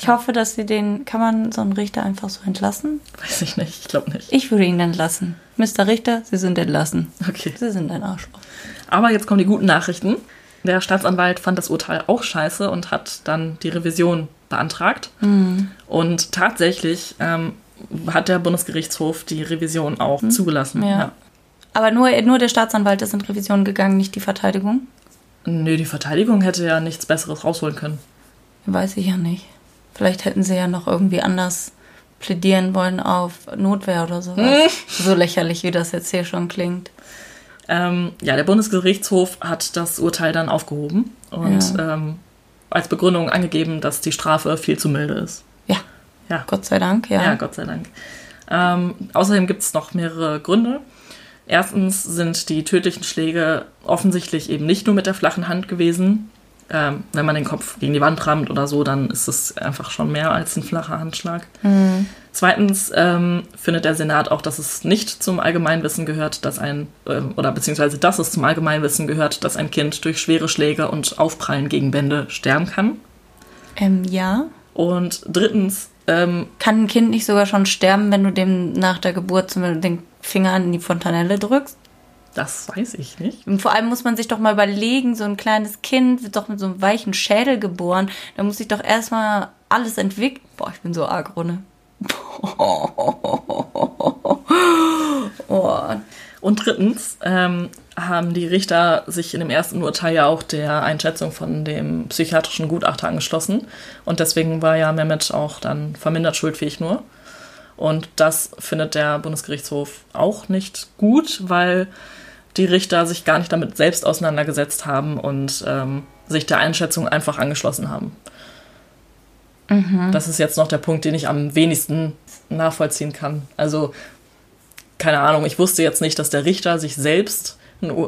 ich hoffe, dass sie den. Kann man so einen Richter einfach so entlassen? Weiß ich nicht, ich glaube nicht. Ich würde ihn entlassen. Mr. Richter, Sie sind entlassen. Okay. Sie sind ein Arschloch. Aber jetzt kommen die guten Nachrichten. Der Staatsanwalt fand das Urteil auch scheiße und hat dann die Revision beantragt. Mhm. Und tatsächlich ähm, hat der Bundesgerichtshof die Revision auch mhm. zugelassen. Ja. ja. Aber nur, nur der Staatsanwalt ist in Revision gegangen, nicht die Verteidigung? Nö, die Verteidigung hätte ja nichts Besseres rausholen können. Weiß ich ja nicht. Vielleicht hätten sie ja noch irgendwie anders plädieren wollen auf Notwehr oder so. Hm. so lächerlich, wie das jetzt hier schon klingt. Ähm, ja, der Bundesgerichtshof hat das Urteil dann aufgehoben und ja. ähm, als Begründung angegeben, dass die Strafe viel zu milde ist. Ja. Ja. Gott sei Dank, ja. Ja, Gott sei Dank. Ähm, außerdem gibt es noch mehrere Gründe. Erstens sind die tödlichen Schläge offensichtlich eben nicht nur mit der flachen Hand gewesen, ähm, wenn man den Kopf gegen die Wand rammt oder so, dann ist es einfach schon mehr als ein flacher Handschlag. Mhm. Zweitens ähm, findet der Senat auch, dass es nicht zum Allgemeinwissen gehört, dass ein, äh, oder beziehungsweise dass es zum Allgemeinwissen gehört, dass ein Kind durch schwere Schläge und Aufprallen gegen Wände sterben kann. Ähm, ja. Und drittens. Ähm, kann ein Kind nicht sogar schon sterben, wenn du dem nach der Geburt zum Beispiel den Finger in die Fontanelle drückst? Das weiß ich nicht. Und vor allem muss man sich doch mal überlegen, so ein kleines Kind wird doch mit so einem weichen Schädel geboren. Da muss sich doch erstmal alles entwickeln. Boah, ich bin so agro, ne? Oh. Und drittens ähm, haben die Richter sich in dem ersten Urteil ja auch der Einschätzung von dem psychiatrischen Gutachter angeschlossen. Und deswegen war ja Mehmet auch dann vermindert schuldfähig nur. Und das findet der Bundesgerichtshof auch nicht gut, weil die Richter sich gar nicht damit selbst auseinandergesetzt haben und ähm, sich der Einschätzung einfach angeschlossen haben. Mhm. Das ist jetzt noch der Punkt, den ich am wenigsten nachvollziehen kann. Also, keine Ahnung, ich wusste jetzt nicht, dass der Richter sich selbst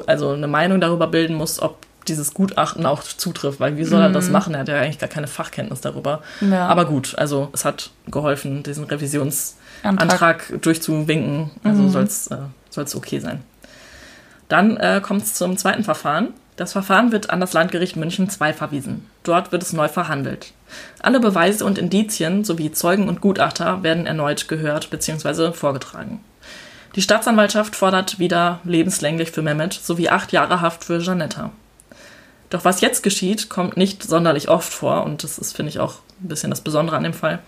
also eine Meinung darüber bilden muss, ob dieses Gutachten auch zutrifft, weil wie soll er das mhm. machen? Er hat ja eigentlich gar keine Fachkenntnis darüber. Ja. Aber gut, also es hat geholfen, diesen Revisionsantrag durchzuwinken. Also mhm. soll es äh, okay sein. Dann äh, kommt es zum zweiten Verfahren. Das Verfahren wird an das Landgericht München II verwiesen. Dort wird es neu verhandelt. Alle Beweise und Indizien sowie Zeugen und Gutachter werden erneut gehört bzw. vorgetragen. Die Staatsanwaltschaft fordert wieder lebenslänglich für Mehmet sowie acht Jahre Haft für Janetta. Doch was jetzt geschieht, kommt nicht sonderlich oft vor und das ist, finde ich, auch ein bisschen das Besondere an dem Fall.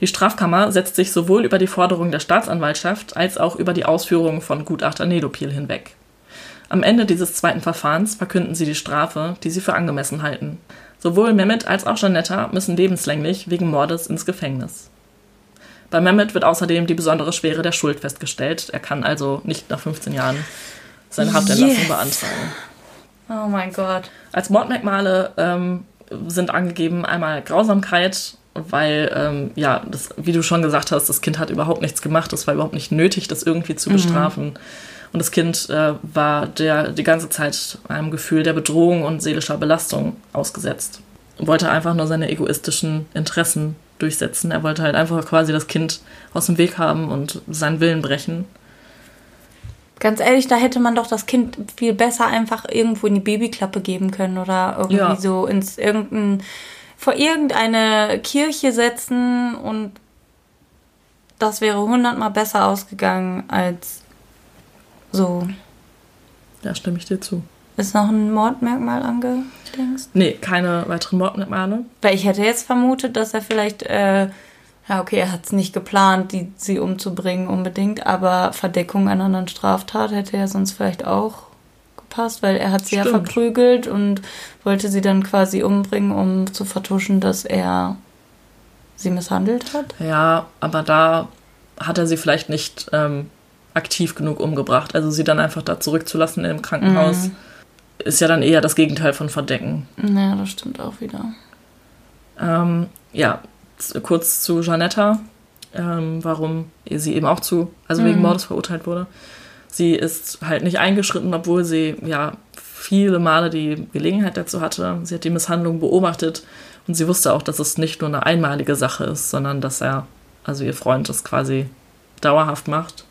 Die Strafkammer setzt sich sowohl über die Forderung der Staatsanwaltschaft als auch über die Ausführungen von Gutachter Nedopil hinweg. Am Ende dieses zweiten Verfahrens verkünden sie die Strafe, die sie für angemessen halten. Sowohl Mehmet als auch Janetta müssen lebenslänglich wegen Mordes ins Gefängnis. Bei Mehmet wird außerdem die besondere Schwere der Schuld festgestellt. Er kann also nicht nach 15 Jahren seine Haftentlassung yes. beantragen. Oh mein Gott. Als Mordmerkmale ähm, sind angegeben einmal Grausamkeit, weil, ähm, ja, das, wie du schon gesagt hast, das Kind hat überhaupt nichts gemacht. Es war überhaupt nicht nötig, das irgendwie zu mhm. bestrafen. Mhm. Und das Kind äh, war der, die ganze Zeit einem Gefühl der Bedrohung und seelischer Belastung ausgesetzt. Wollte einfach nur seine egoistischen Interessen durchsetzen. Er wollte halt einfach quasi das Kind aus dem Weg haben und seinen Willen brechen. Ganz ehrlich, da hätte man doch das Kind viel besser einfach irgendwo in die Babyklappe geben können oder irgendwie ja. so ins irgendein vor irgendeine Kirche setzen und das wäre hundertmal besser ausgegangen als So. Ja, stimme ich dir zu. Ist noch ein Mordmerkmal angedingst? Nee, keine weiteren Mordmerkmale. Weil ich hätte jetzt vermutet, dass er vielleicht, äh, ja, okay, er hat es nicht geplant, die, sie umzubringen unbedingt, aber Verdeckung einer anderen Straftat hätte ja sonst vielleicht auch gepasst, weil er hat sie ja Stimmt. verprügelt und wollte sie dann quasi umbringen, um zu vertuschen, dass er sie misshandelt hat. Ja, aber da hat er sie vielleicht nicht ähm, aktiv genug umgebracht. Also sie dann einfach da zurückzulassen im Krankenhaus ist ja dann eher das Gegenteil von Verdecken. Ja, das stimmt auch wieder. Ähm, ja, kurz zu Janetta, ähm, warum sie eben auch zu, also wegen Mordes verurteilt wurde. Sie ist halt nicht eingeschritten, obwohl sie ja viele Male die Gelegenheit dazu hatte. Sie hat die Misshandlung beobachtet und sie wusste auch, dass es nicht nur eine einmalige Sache ist, sondern dass er, also ihr Freund, es quasi dauerhaft macht.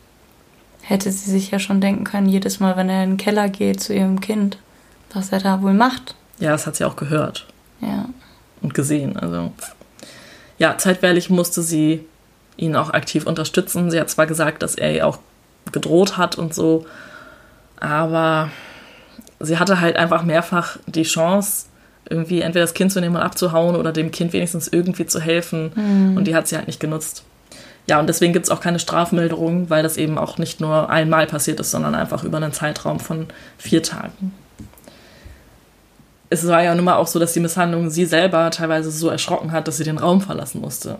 Hätte sie sich ja schon denken können, jedes Mal, wenn er in den Keller geht zu ihrem Kind, was er da wohl macht. Ja, das hat sie auch gehört Ja. und gesehen. Also ja, zeitweilig musste sie ihn auch aktiv unterstützen. Sie hat zwar gesagt, dass er ihr auch gedroht hat und so, aber sie hatte halt einfach mehrfach die Chance, irgendwie entweder das Kind zu nehmen und abzuhauen oder dem Kind wenigstens irgendwie zu helfen. Und die hat sie halt nicht genutzt. Ja, und deswegen gibt es auch keine Strafmilderung, weil das eben auch nicht nur einmal passiert ist, sondern einfach über einen Zeitraum von vier Tagen. Es war ja nun mal auch so, dass die Misshandlung sie selber teilweise so erschrocken hat, dass sie den Raum verlassen musste.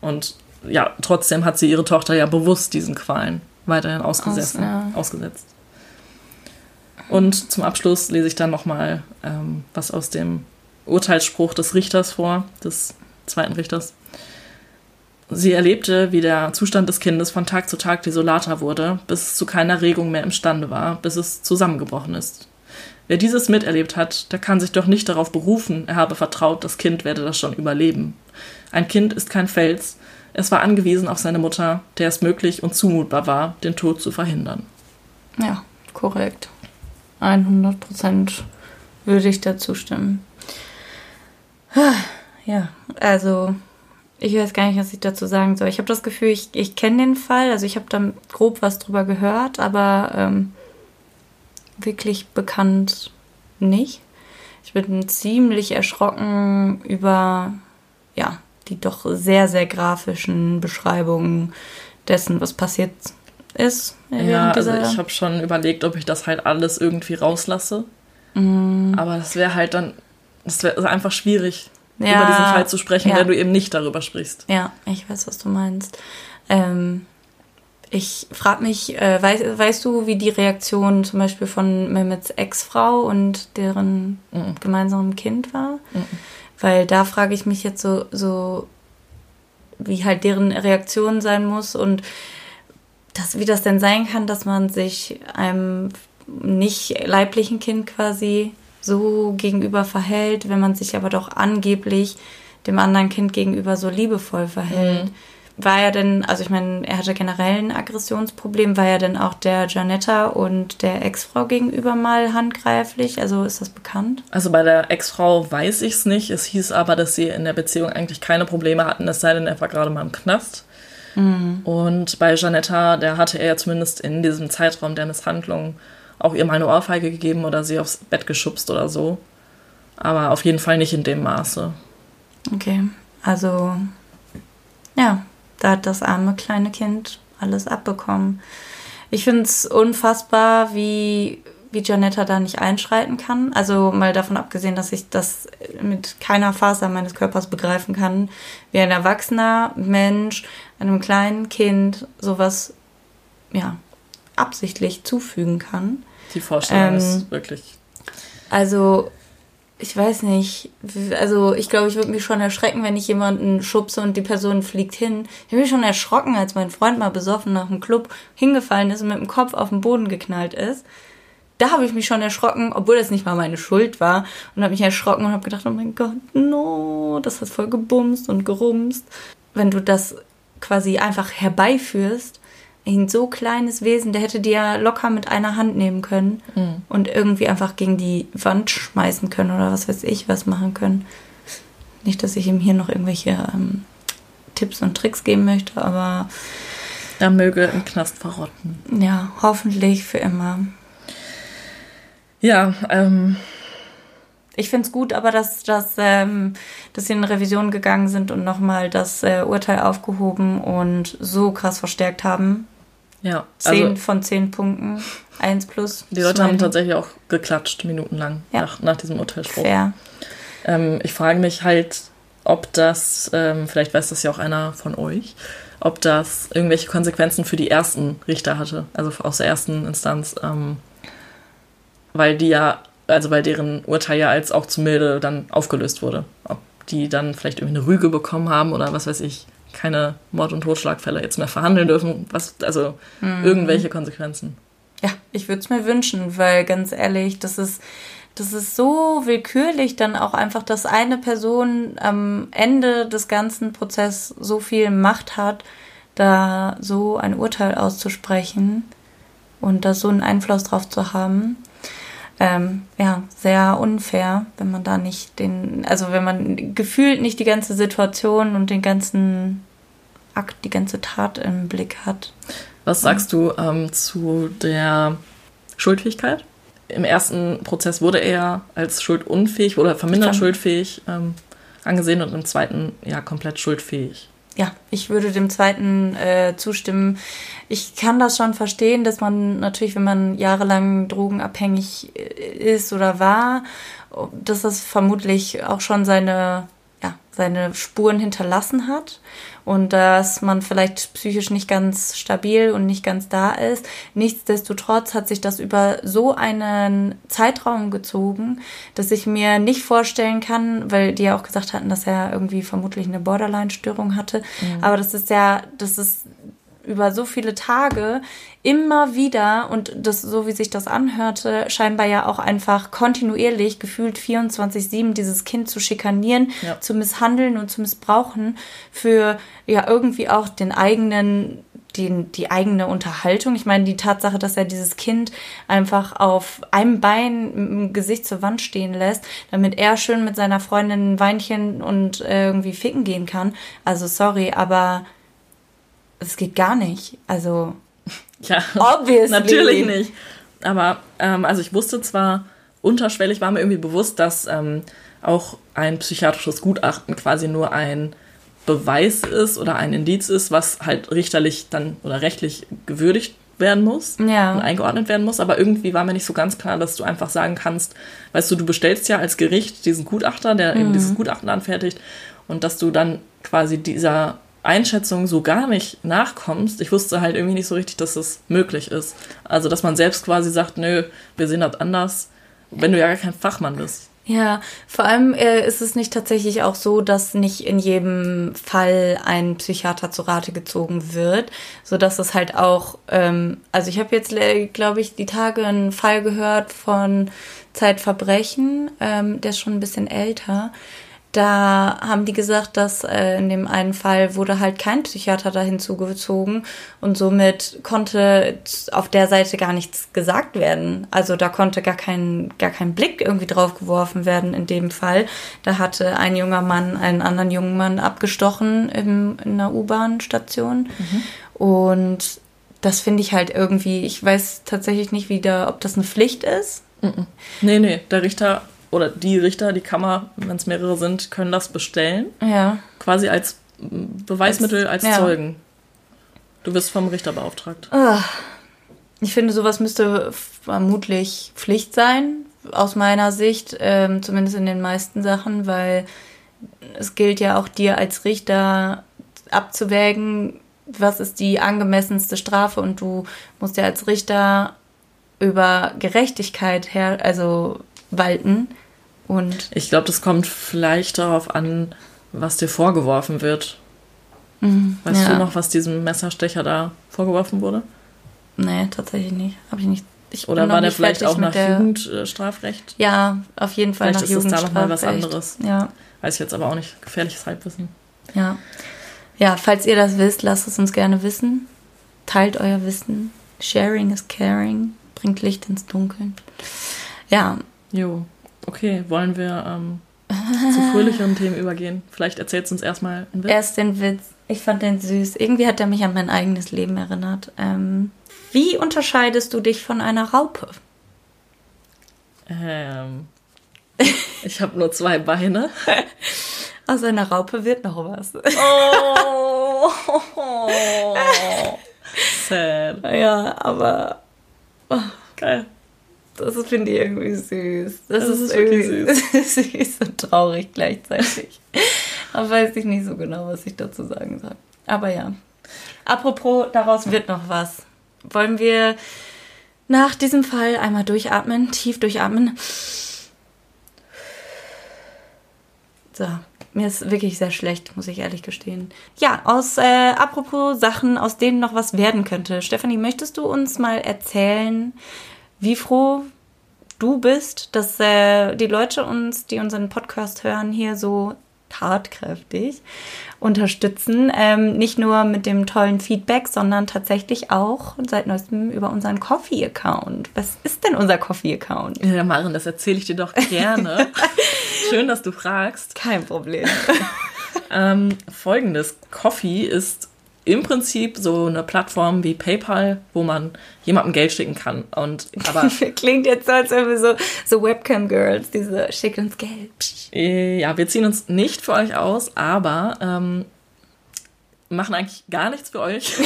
Und ja, trotzdem hat sie ihre Tochter ja bewusst diesen Qualen weiterhin ausgesessen, Aus- ja. ausgesetzt. Und zum Abschluss lese ich dann nochmal ähm, was aus dem Urteilsspruch des Richters vor, des zweiten Richters. Sie erlebte, wie der Zustand des Kindes von Tag zu Tag desolater wurde, bis es zu keiner Regung mehr imstande war, bis es zusammengebrochen ist. Wer dieses miterlebt hat, der kann sich doch nicht darauf berufen, er habe vertraut, das Kind werde das schon überleben. Ein Kind ist kein Fels, es war angewiesen auf seine Mutter, der es möglich und zumutbar war, den Tod zu verhindern. Ja, korrekt. 100 Prozent würde ich dazu stimmen. Ja, also ich weiß gar nicht, was ich dazu sagen soll. Ich habe das Gefühl, ich, ich kenne den Fall, also ich habe da grob was drüber gehört, aber ähm, wirklich bekannt nicht. Ich bin ziemlich erschrocken über, ja, die doch sehr, sehr grafischen Beschreibungen dessen, was passiert ist. Ja, also ich habe schon überlegt, ob ich das halt alles irgendwie rauslasse. Mhm. Aber das wäre halt dann, das wäre einfach schwierig, Ja, über diesen Fall zu sprechen, ja. wenn du eben nicht darüber sprichst. Ja, ich weiß, was du meinst. Ähm, ich frage mich, äh, weißt, weißt du, wie die Reaktion zum Beispiel von Mehmets Ex-Frau und deren Mhm. gemeinsamen Kind war? Weil da frage ich mich jetzt so, so, wie halt deren Reaktion sein muss und das, wie das denn sein kann, dass man sich einem nicht leiblichen Kind quasi so gegenüber verhält, wenn man sich aber doch angeblich dem anderen Kind gegenüber so liebevoll verhält. War er denn, also ich meine, er hatte generell ein Aggressionsproblem, war er denn auch der Janetta und der Ex-Frau gegenüber mal handgreiflich? Also ist das bekannt? Also bei der Ex-Frau weiß ich es nicht. Es hieß aber, dass sie in der Beziehung eigentlich keine Probleme hatten, es sei denn, er war gerade mal im Knast. Und bei Janetta, der hatte er ja zumindest in diesem Zeitraum der Misshandlung auch ihr mal eine Ohrfeige gegeben oder sie aufs Bett geschubst oder so. Aber auf jeden Fall nicht in dem Maße. Okay, also ja, da hat das arme kleine Kind alles abbekommen. Ich finde es unfassbar, wie, wie Janetta da nicht einschreiten kann. Also mal davon abgesehen, dass ich das mit keiner Faser meines Körpers begreifen kann, wie ein erwachsener Mensch einem kleinen Kind sowas ja absichtlich zufügen kann. Die Vorstellung Ähm, ist wirklich. Also, ich weiß nicht. Also, ich glaube, ich würde mich schon erschrecken, wenn ich jemanden schubse und die Person fliegt hin. Ich habe mich schon erschrocken, als mein Freund mal besoffen nach dem Club hingefallen ist und mit dem Kopf auf den Boden geknallt ist. Da habe ich mich schon erschrocken, obwohl das nicht mal meine Schuld war. Und habe mich erschrocken und habe gedacht, oh mein Gott, no, das hat voll gebumst und gerumst. Wenn du das quasi einfach herbeiführst, ein so kleines Wesen, der hätte dir ja locker mit einer Hand nehmen können und irgendwie einfach gegen die Wand schmeißen können oder was weiß ich, was machen können. Nicht, dass ich ihm hier noch irgendwelche ähm, Tipps und Tricks geben möchte, aber Er möge im Knast verrotten. Ja, hoffentlich für immer. Ja, ähm, Ich finde es gut, aber dass, dass, ähm, dass sie in Revision gegangen sind und nochmal das äh, Urteil aufgehoben und so krass verstärkt haben. Ja. Zehn Also, von zehn Punkten. Eins plus. die Leute haben tatsächlich auch geklatscht, minutenlang, Ja. nach, nach diesem Urteilsspruch. Fair. Ähm, ich frage mich halt, ob das, ähm, vielleicht weiß das ja auch einer von euch, ob das irgendwelche Konsequenzen für die ersten Richter hatte, also aus der ersten Instanz, ähm, weil die ja, also weil deren Urteil ja als auch zu milde dann aufgelöst wurde. Ob die dann vielleicht irgendwie eine Rüge bekommen haben oder was weiß ich, keine Mord- und Totschlagfälle jetzt mehr verhandeln dürfen, was, also irgendwelche Konsequenzen. Ja, ich würde es mir wünschen, weil ganz ehrlich, das ist, das ist so willkürlich dann auch einfach, dass eine Person am Ende des ganzen Prozesses so viel Macht hat, da so ein Urteil auszusprechen und da so einen Einfluss drauf zu haben. Ähm, ja, sehr unfair, wenn man da nicht den, also wenn man gefühlt nicht die ganze Situation und den ganzen Akt, die ganze Tat im Blick hat. Was sagst du ähm, zu der Schuldfähigkeit? Im ersten Prozess wurde er als schuldunfähig oder vermindert Verm- schuldfähig ähm, angesehen und im zweiten ja komplett schuldfähig. Ja, ich würde dem zweiten äh, zustimmen. Ich kann das schon verstehen, dass man natürlich, wenn man jahrelang drogenabhängig äh, ist oder war, dass das vermutlich auch schon seine, seine Spuren hinterlassen hat und dass man vielleicht psychisch nicht ganz stabil und nicht ganz da ist. Nichtsdestotrotz hat sich das über so einen Zeitraum gezogen, dass ich mir nicht vorstellen kann, weil die ja auch gesagt hatten, dass er irgendwie vermutlich eine Borderline-Störung hatte. Aber das ist ja, das ist über so viele Tage immer wieder und das, so wie sich das anhörte, scheinbar ja auch einfach kontinuierlich gefühlt 24-7 dieses Kind zu schikanieren, Ja. zu misshandeln und zu missbrauchen für ja irgendwie auch den eigenen die, die eigene Unterhaltung. Ich meine, die Tatsache, dass er dieses Kind einfach auf einem Bein dem Gesicht zur Wand stehen lässt, damit er schön mit seiner Freundin ein Weinchen und äh, irgendwie ficken gehen kann. Also sorry, aber es geht gar nicht. Also Ja, Obviously. natürlich nicht. Aber ähm, also ich wusste zwar, unterschwellig war mir irgendwie bewusst, dass ähm, auch ein psychiatrisches Gutachten quasi nur ein Beweis ist oder ein Indiz ist, was halt richterlich dann oder rechtlich gewürdigt werden muss Ja. und eingeordnet werden muss. Aber irgendwie war mir nicht so ganz klar, dass du einfach sagen kannst, weißt du, du bestellst ja als Gericht diesen Gutachter, der eben dieses Gutachten anfertigt und dass du dann quasi dieser Einschätzung so gar nicht nachkommst. Ich wusste halt irgendwie nicht so richtig, dass das möglich ist. Also, dass man selbst quasi sagt, nö, wir sehen das anders, wenn du ja gar kein Fachmann bist. Ja, vor allem äh, ist es nicht tatsächlich auch so, dass nicht in jedem Fall ein Psychiater zu Rate gezogen wird, so dass es halt auch, ähm, also ich habe jetzt, glaube ich, die Tage einen Fall gehört von Zeitverbrechen, ähm, der ist schon ein bisschen älter. Da haben die gesagt, dass äh, in dem einen Fall wurde halt kein Psychiater da hinzugezogen und somit konnte auf der Seite gar nichts gesagt werden. Also da konnte gar kein, gar kein Blick irgendwie drauf geworfen werden in dem Fall. Da hatte ein junger Mann einen anderen jungen Mann abgestochen im, in einer U-Bahn-Station. Und das finde ich halt irgendwie, ich weiß tatsächlich nicht wieder, ob das eine Pflicht ist. Nee, nee, der Richter oder die Richter, die Kammer, wenn es mehrere sind, können das bestellen. Ja. Quasi als mm, Beweismittel, als, ja. Zeugen. Du wirst vom Richter beauftragt. Ich finde, sowas müsste vermutlich Pflicht sein, aus meiner Sicht, ähm, zumindest in den meisten Sachen, weil es gilt ja auch dir als Richter abzuwägen, was ist die angemessenste Strafe und du musst ja als Richter über Gerechtigkeit her, also walten und Ich glaube, das kommt vielleicht darauf an, was dir vorgeworfen wird. Weißt ja. du noch, was diesem Messerstecher da vorgeworfen wurde? nee, tatsächlich nicht, habe ich nicht. Ich Oder war der vielleicht auch nach der- Jugendstrafrecht? Ja, auf jeden Fall Vielleicht nach ist es da noch mal was Jugendstrafrecht. anderes. Ja. Weiß ich jetzt aber auch nicht. Gefährliches Halbwissen. Ja. Ja, falls ihr das wisst, lasst es uns gerne wissen. Teilt euer Wissen. Sharing is caring. Bringt Licht ins Dunkeln. Ja, Jo. Okay, wollen wir ähm, zu fröhlicheren Themen übergehen? Vielleicht erzählst du uns erstmal einen Witz. erst den Witz. Ich fand den süß. Irgendwie hat er mich an mein eigenes Leben erinnert. Ähm, wie unterscheidest du dich von einer Raupe? Ähm, ich habe nur zwei Beine. Aus einer Raupe wird noch was. Oh. Sad. Ja, aber oh, Geil. Das finde ich irgendwie süß. Das, Das ist, ist irgendwie süß und traurig gleichzeitig. aber weiß ich nicht so genau, was ich dazu sagen soll. Aber ja. Apropos, daraus wird noch was. Wollen wir nach diesem Fall einmal durchatmen, tief durchatmen? So, mir ist wirklich sehr schlecht, muss ich ehrlich gestehen. Ja, aus, äh, apropos Sachen, aus denen noch was werden könnte. Stefanie, möchtest du uns mal erzählen, wie froh du bist, dass äh, die Leute uns, die unseren Podcast hören, hier so tatkräftig unterstützen. Ähm, nicht nur mit dem tollen Feedback, sondern tatsächlich auch seit neuestem über unseren Coffee-Account. Was ist denn unser Coffee-Account? Ja, Maren, das erzähle ich dir doch gerne. Schön, dass du fragst. Kein Problem. Ähm, Folgendes: Coffee ist im Prinzip so eine Plattform wie PayPal, wo man jemandem Geld schicken kann. Und aber Klingt jetzt so, als wären wir so, so Webcam-Girls, diese schicken uns Geld. Äh, ja, wir ziehen uns nicht für euch aus, aber ähm, machen eigentlich gar nichts für euch.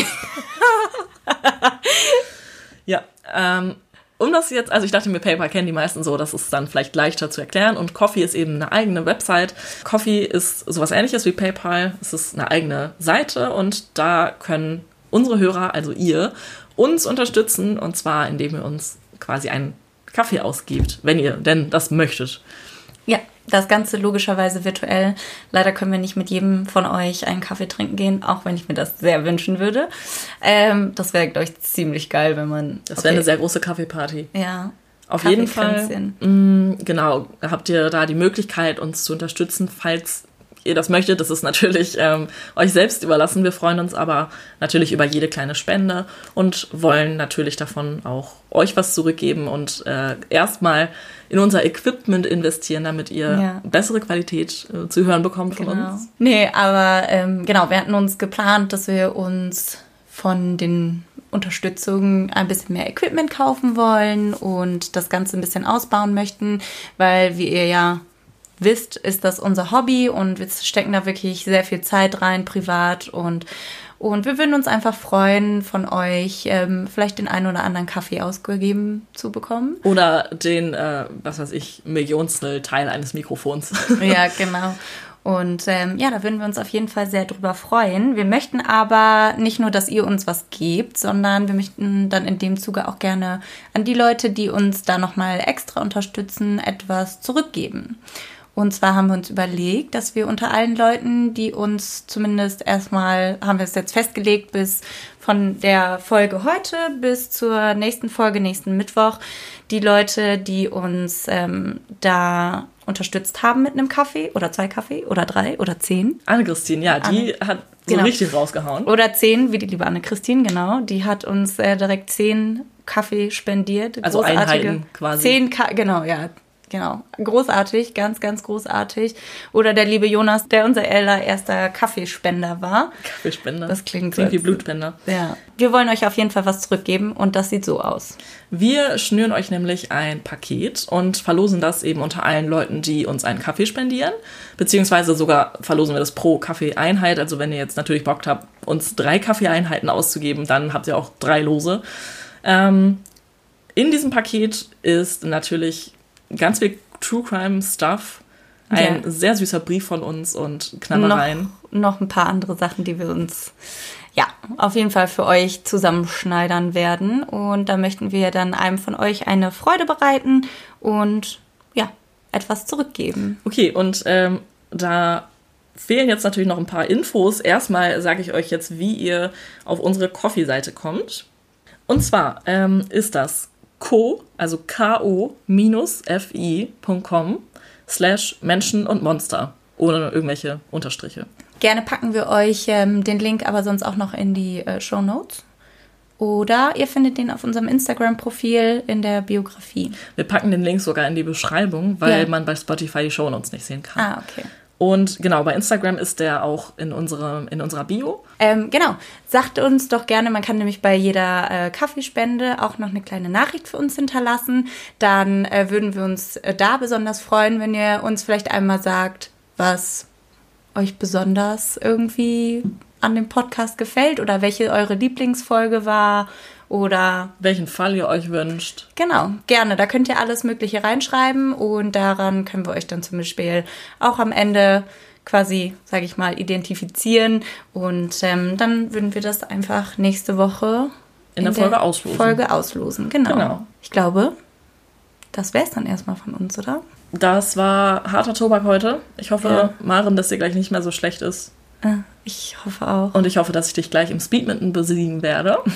ja, ähm, um das jetzt, also ich dachte mir, PayPal kennen die meisten so, das ist dann vielleicht leichter zu erklären. Und Coffee ist eben eine eigene Website. Coffee ist sowas ähnliches wie PayPal. Es ist eine eigene Seite und da können unsere Hörer, also ihr, uns unterstützen und zwar indem ihr uns quasi einen Kaffee ausgibt, wenn ihr denn das möchtet. Das Ganze logischerweise virtuell. Leider können wir nicht mit jedem von euch einen Kaffee trinken gehen, auch wenn ich mir das sehr wünschen würde. Ähm, das wäre, glaube ich, ziemlich geil, wenn man. Das wäre eine sehr große Kaffeeparty. Ja. Auf jeden Fall, mh, genau, habt ihr da die Möglichkeit, uns zu unterstützen, falls ihr das möchtet. Das ist natürlich ähm, euch selbst überlassen. Wir freuen uns aber natürlich über jede kleine Spende und wollen natürlich davon auch euch was zurückgeben und äh, erstmal in unser Equipment investieren, damit ihr Ja. bessere Qualität äh, zu hören bekommt von Genau. uns. Nee, aber ähm, genau, wir hatten uns geplant, dass wir uns von den Unterstützungen ein bisschen mehr Equipment kaufen wollen und das Ganze ein bisschen ausbauen möchten, weil wie ihr ja wisst, ist das unser Hobby und wir stecken da wirklich sehr viel Zeit rein, privat und und wir würden uns einfach freuen, von euch ähm, vielleicht den einen oder anderen Kaffee ausgegeben zu bekommen. Oder den, äh, was weiß ich, Millionstel Teil eines Mikrofons. Ja, genau. Und ähm, ja, da würden wir uns auf jeden Fall sehr drüber freuen. Wir möchten aber nicht nur, dass ihr uns was gebt, sondern wir möchten dann in dem Zuge auch gerne an die Leute, die uns da nochmal extra unterstützen, etwas zurückgeben. Und zwar haben wir uns überlegt, dass wir unter allen Leuten, die uns zumindest erstmal, haben wir es jetzt festgelegt, bis von der Folge heute bis zur nächsten Folge, nächsten Mittwoch, die Leute, die uns ähm, da unterstützt haben mit einem Kaffee oder zwei Kaffee oder drei oder zehn. Anne-Christine, ja, die hat so Genau. richtig rausgehauen. Oder zehn, wie die liebe Anne-Christine, genau. Die hat uns äh, direkt zehn Kaffee spendiert. Also Einheiten quasi. Zehn, Ka genau, ja. Genau. Großartig, ganz, ganz großartig. Oder der liebe Jonas, der unser allererster Kaffeespender war. Kaffeespender. Das klingt Klingt wie Blutspender. Ja. Wir wollen euch auf jeden Fall was zurückgeben und das sieht so aus. Wir schnüren euch nämlich ein Paket und verlosen das eben unter allen Leuten, die uns einen Kaffee spendieren. Beziehungsweise sogar verlosen wir das pro Kaffeeeinheit. Also wenn ihr jetzt natürlich Bock habt, uns drei Kaffeeeinheiten auszugeben, dann habt ihr auch drei Lose. Ähm, in diesem Paket ist natürlich ganz viel True Crime Stuff. Ein Ja. sehr süßer Brief von uns und Knabbereien. Noch, noch ein paar andere Sachen, die wir uns ja auf jeden Fall für euch zusammenschneidern werden. Und da möchten wir dann einem von euch eine Freude bereiten und ja, etwas zurückgeben. Okay, und ähm, da fehlen jetzt natürlich noch ein paar Infos. Erstmal sage ich euch jetzt, wie ihr auf unsere Coffee-Seite kommt. Und zwar ähm, ist das co, also ko-fi.com slash Menschen und Monster. Ohne irgendwelche Unterstriche. Gerne packen wir euch ähm, den Link aber sonst auch noch in die äh, Show Notes. Oder ihr findet den auf unserem Instagram-Profil in der Biografie. Wir packen den Link sogar in die Beschreibung, weil Ja. man bei Spotify die Shownotes nicht sehen kann. Ah, okay. Und genau, bei Instagram ist der auch in, unsere, in unserer Bio. Ähm, genau. Sagt uns doch gerne, man kann nämlich bei jeder äh, Kaffeespende auch noch eine kleine Nachricht für uns hinterlassen. Dann äh, würden wir uns äh, da besonders freuen, wenn ihr uns vielleicht einmal sagt, was euch besonders irgendwie an dem Podcast gefällt oder welche eure Lieblingsfolge war oder welchen Fall ihr euch wünscht. Genau, gerne. Da könnt ihr alles Mögliche reinschreiben und daran können wir euch dann zum Beispiel auch am Ende quasi, sage ich mal, identifizieren und ähm, dann würden wir das einfach nächste Woche in, in der Folge auslosen. Folge auslosen, genau. genau. Ich glaube, das wäre es dann erstmal von uns, oder? Das war harter Tobak heute. Ich hoffe, ja. Maren, dass dir gleich nicht mehr so schlecht ist. Ah, ich hoffe auch. Und ich hoffe, dass ich dich gleich im Speedminton besiegen werde.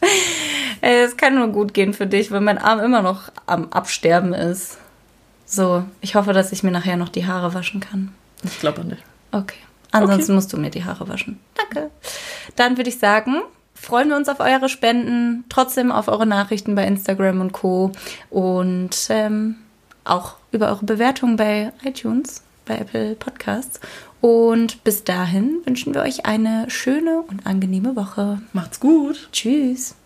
Es kann nur gut gehen für dich, wenn mein Arm immer noch am Absterben ist. So, ich hoffe, dass ich mir nachher noch die Haare waschen kann. Ich glaube nicht. Okay. Ansonsten okay. musst du mir die Haare waschen. Danke. Dann würde ich sagen, freuen wir uns auf eure Spenden, trotzdem auf eure Nachrichten bei Instagram und Co. Und ähm, auch über eure Bewertungen bei iTunes, bei Apple Podcasts. Und bis dahin wünschen wir euch eine schöne und angenehme Woche. Macht's gut. Tschüss.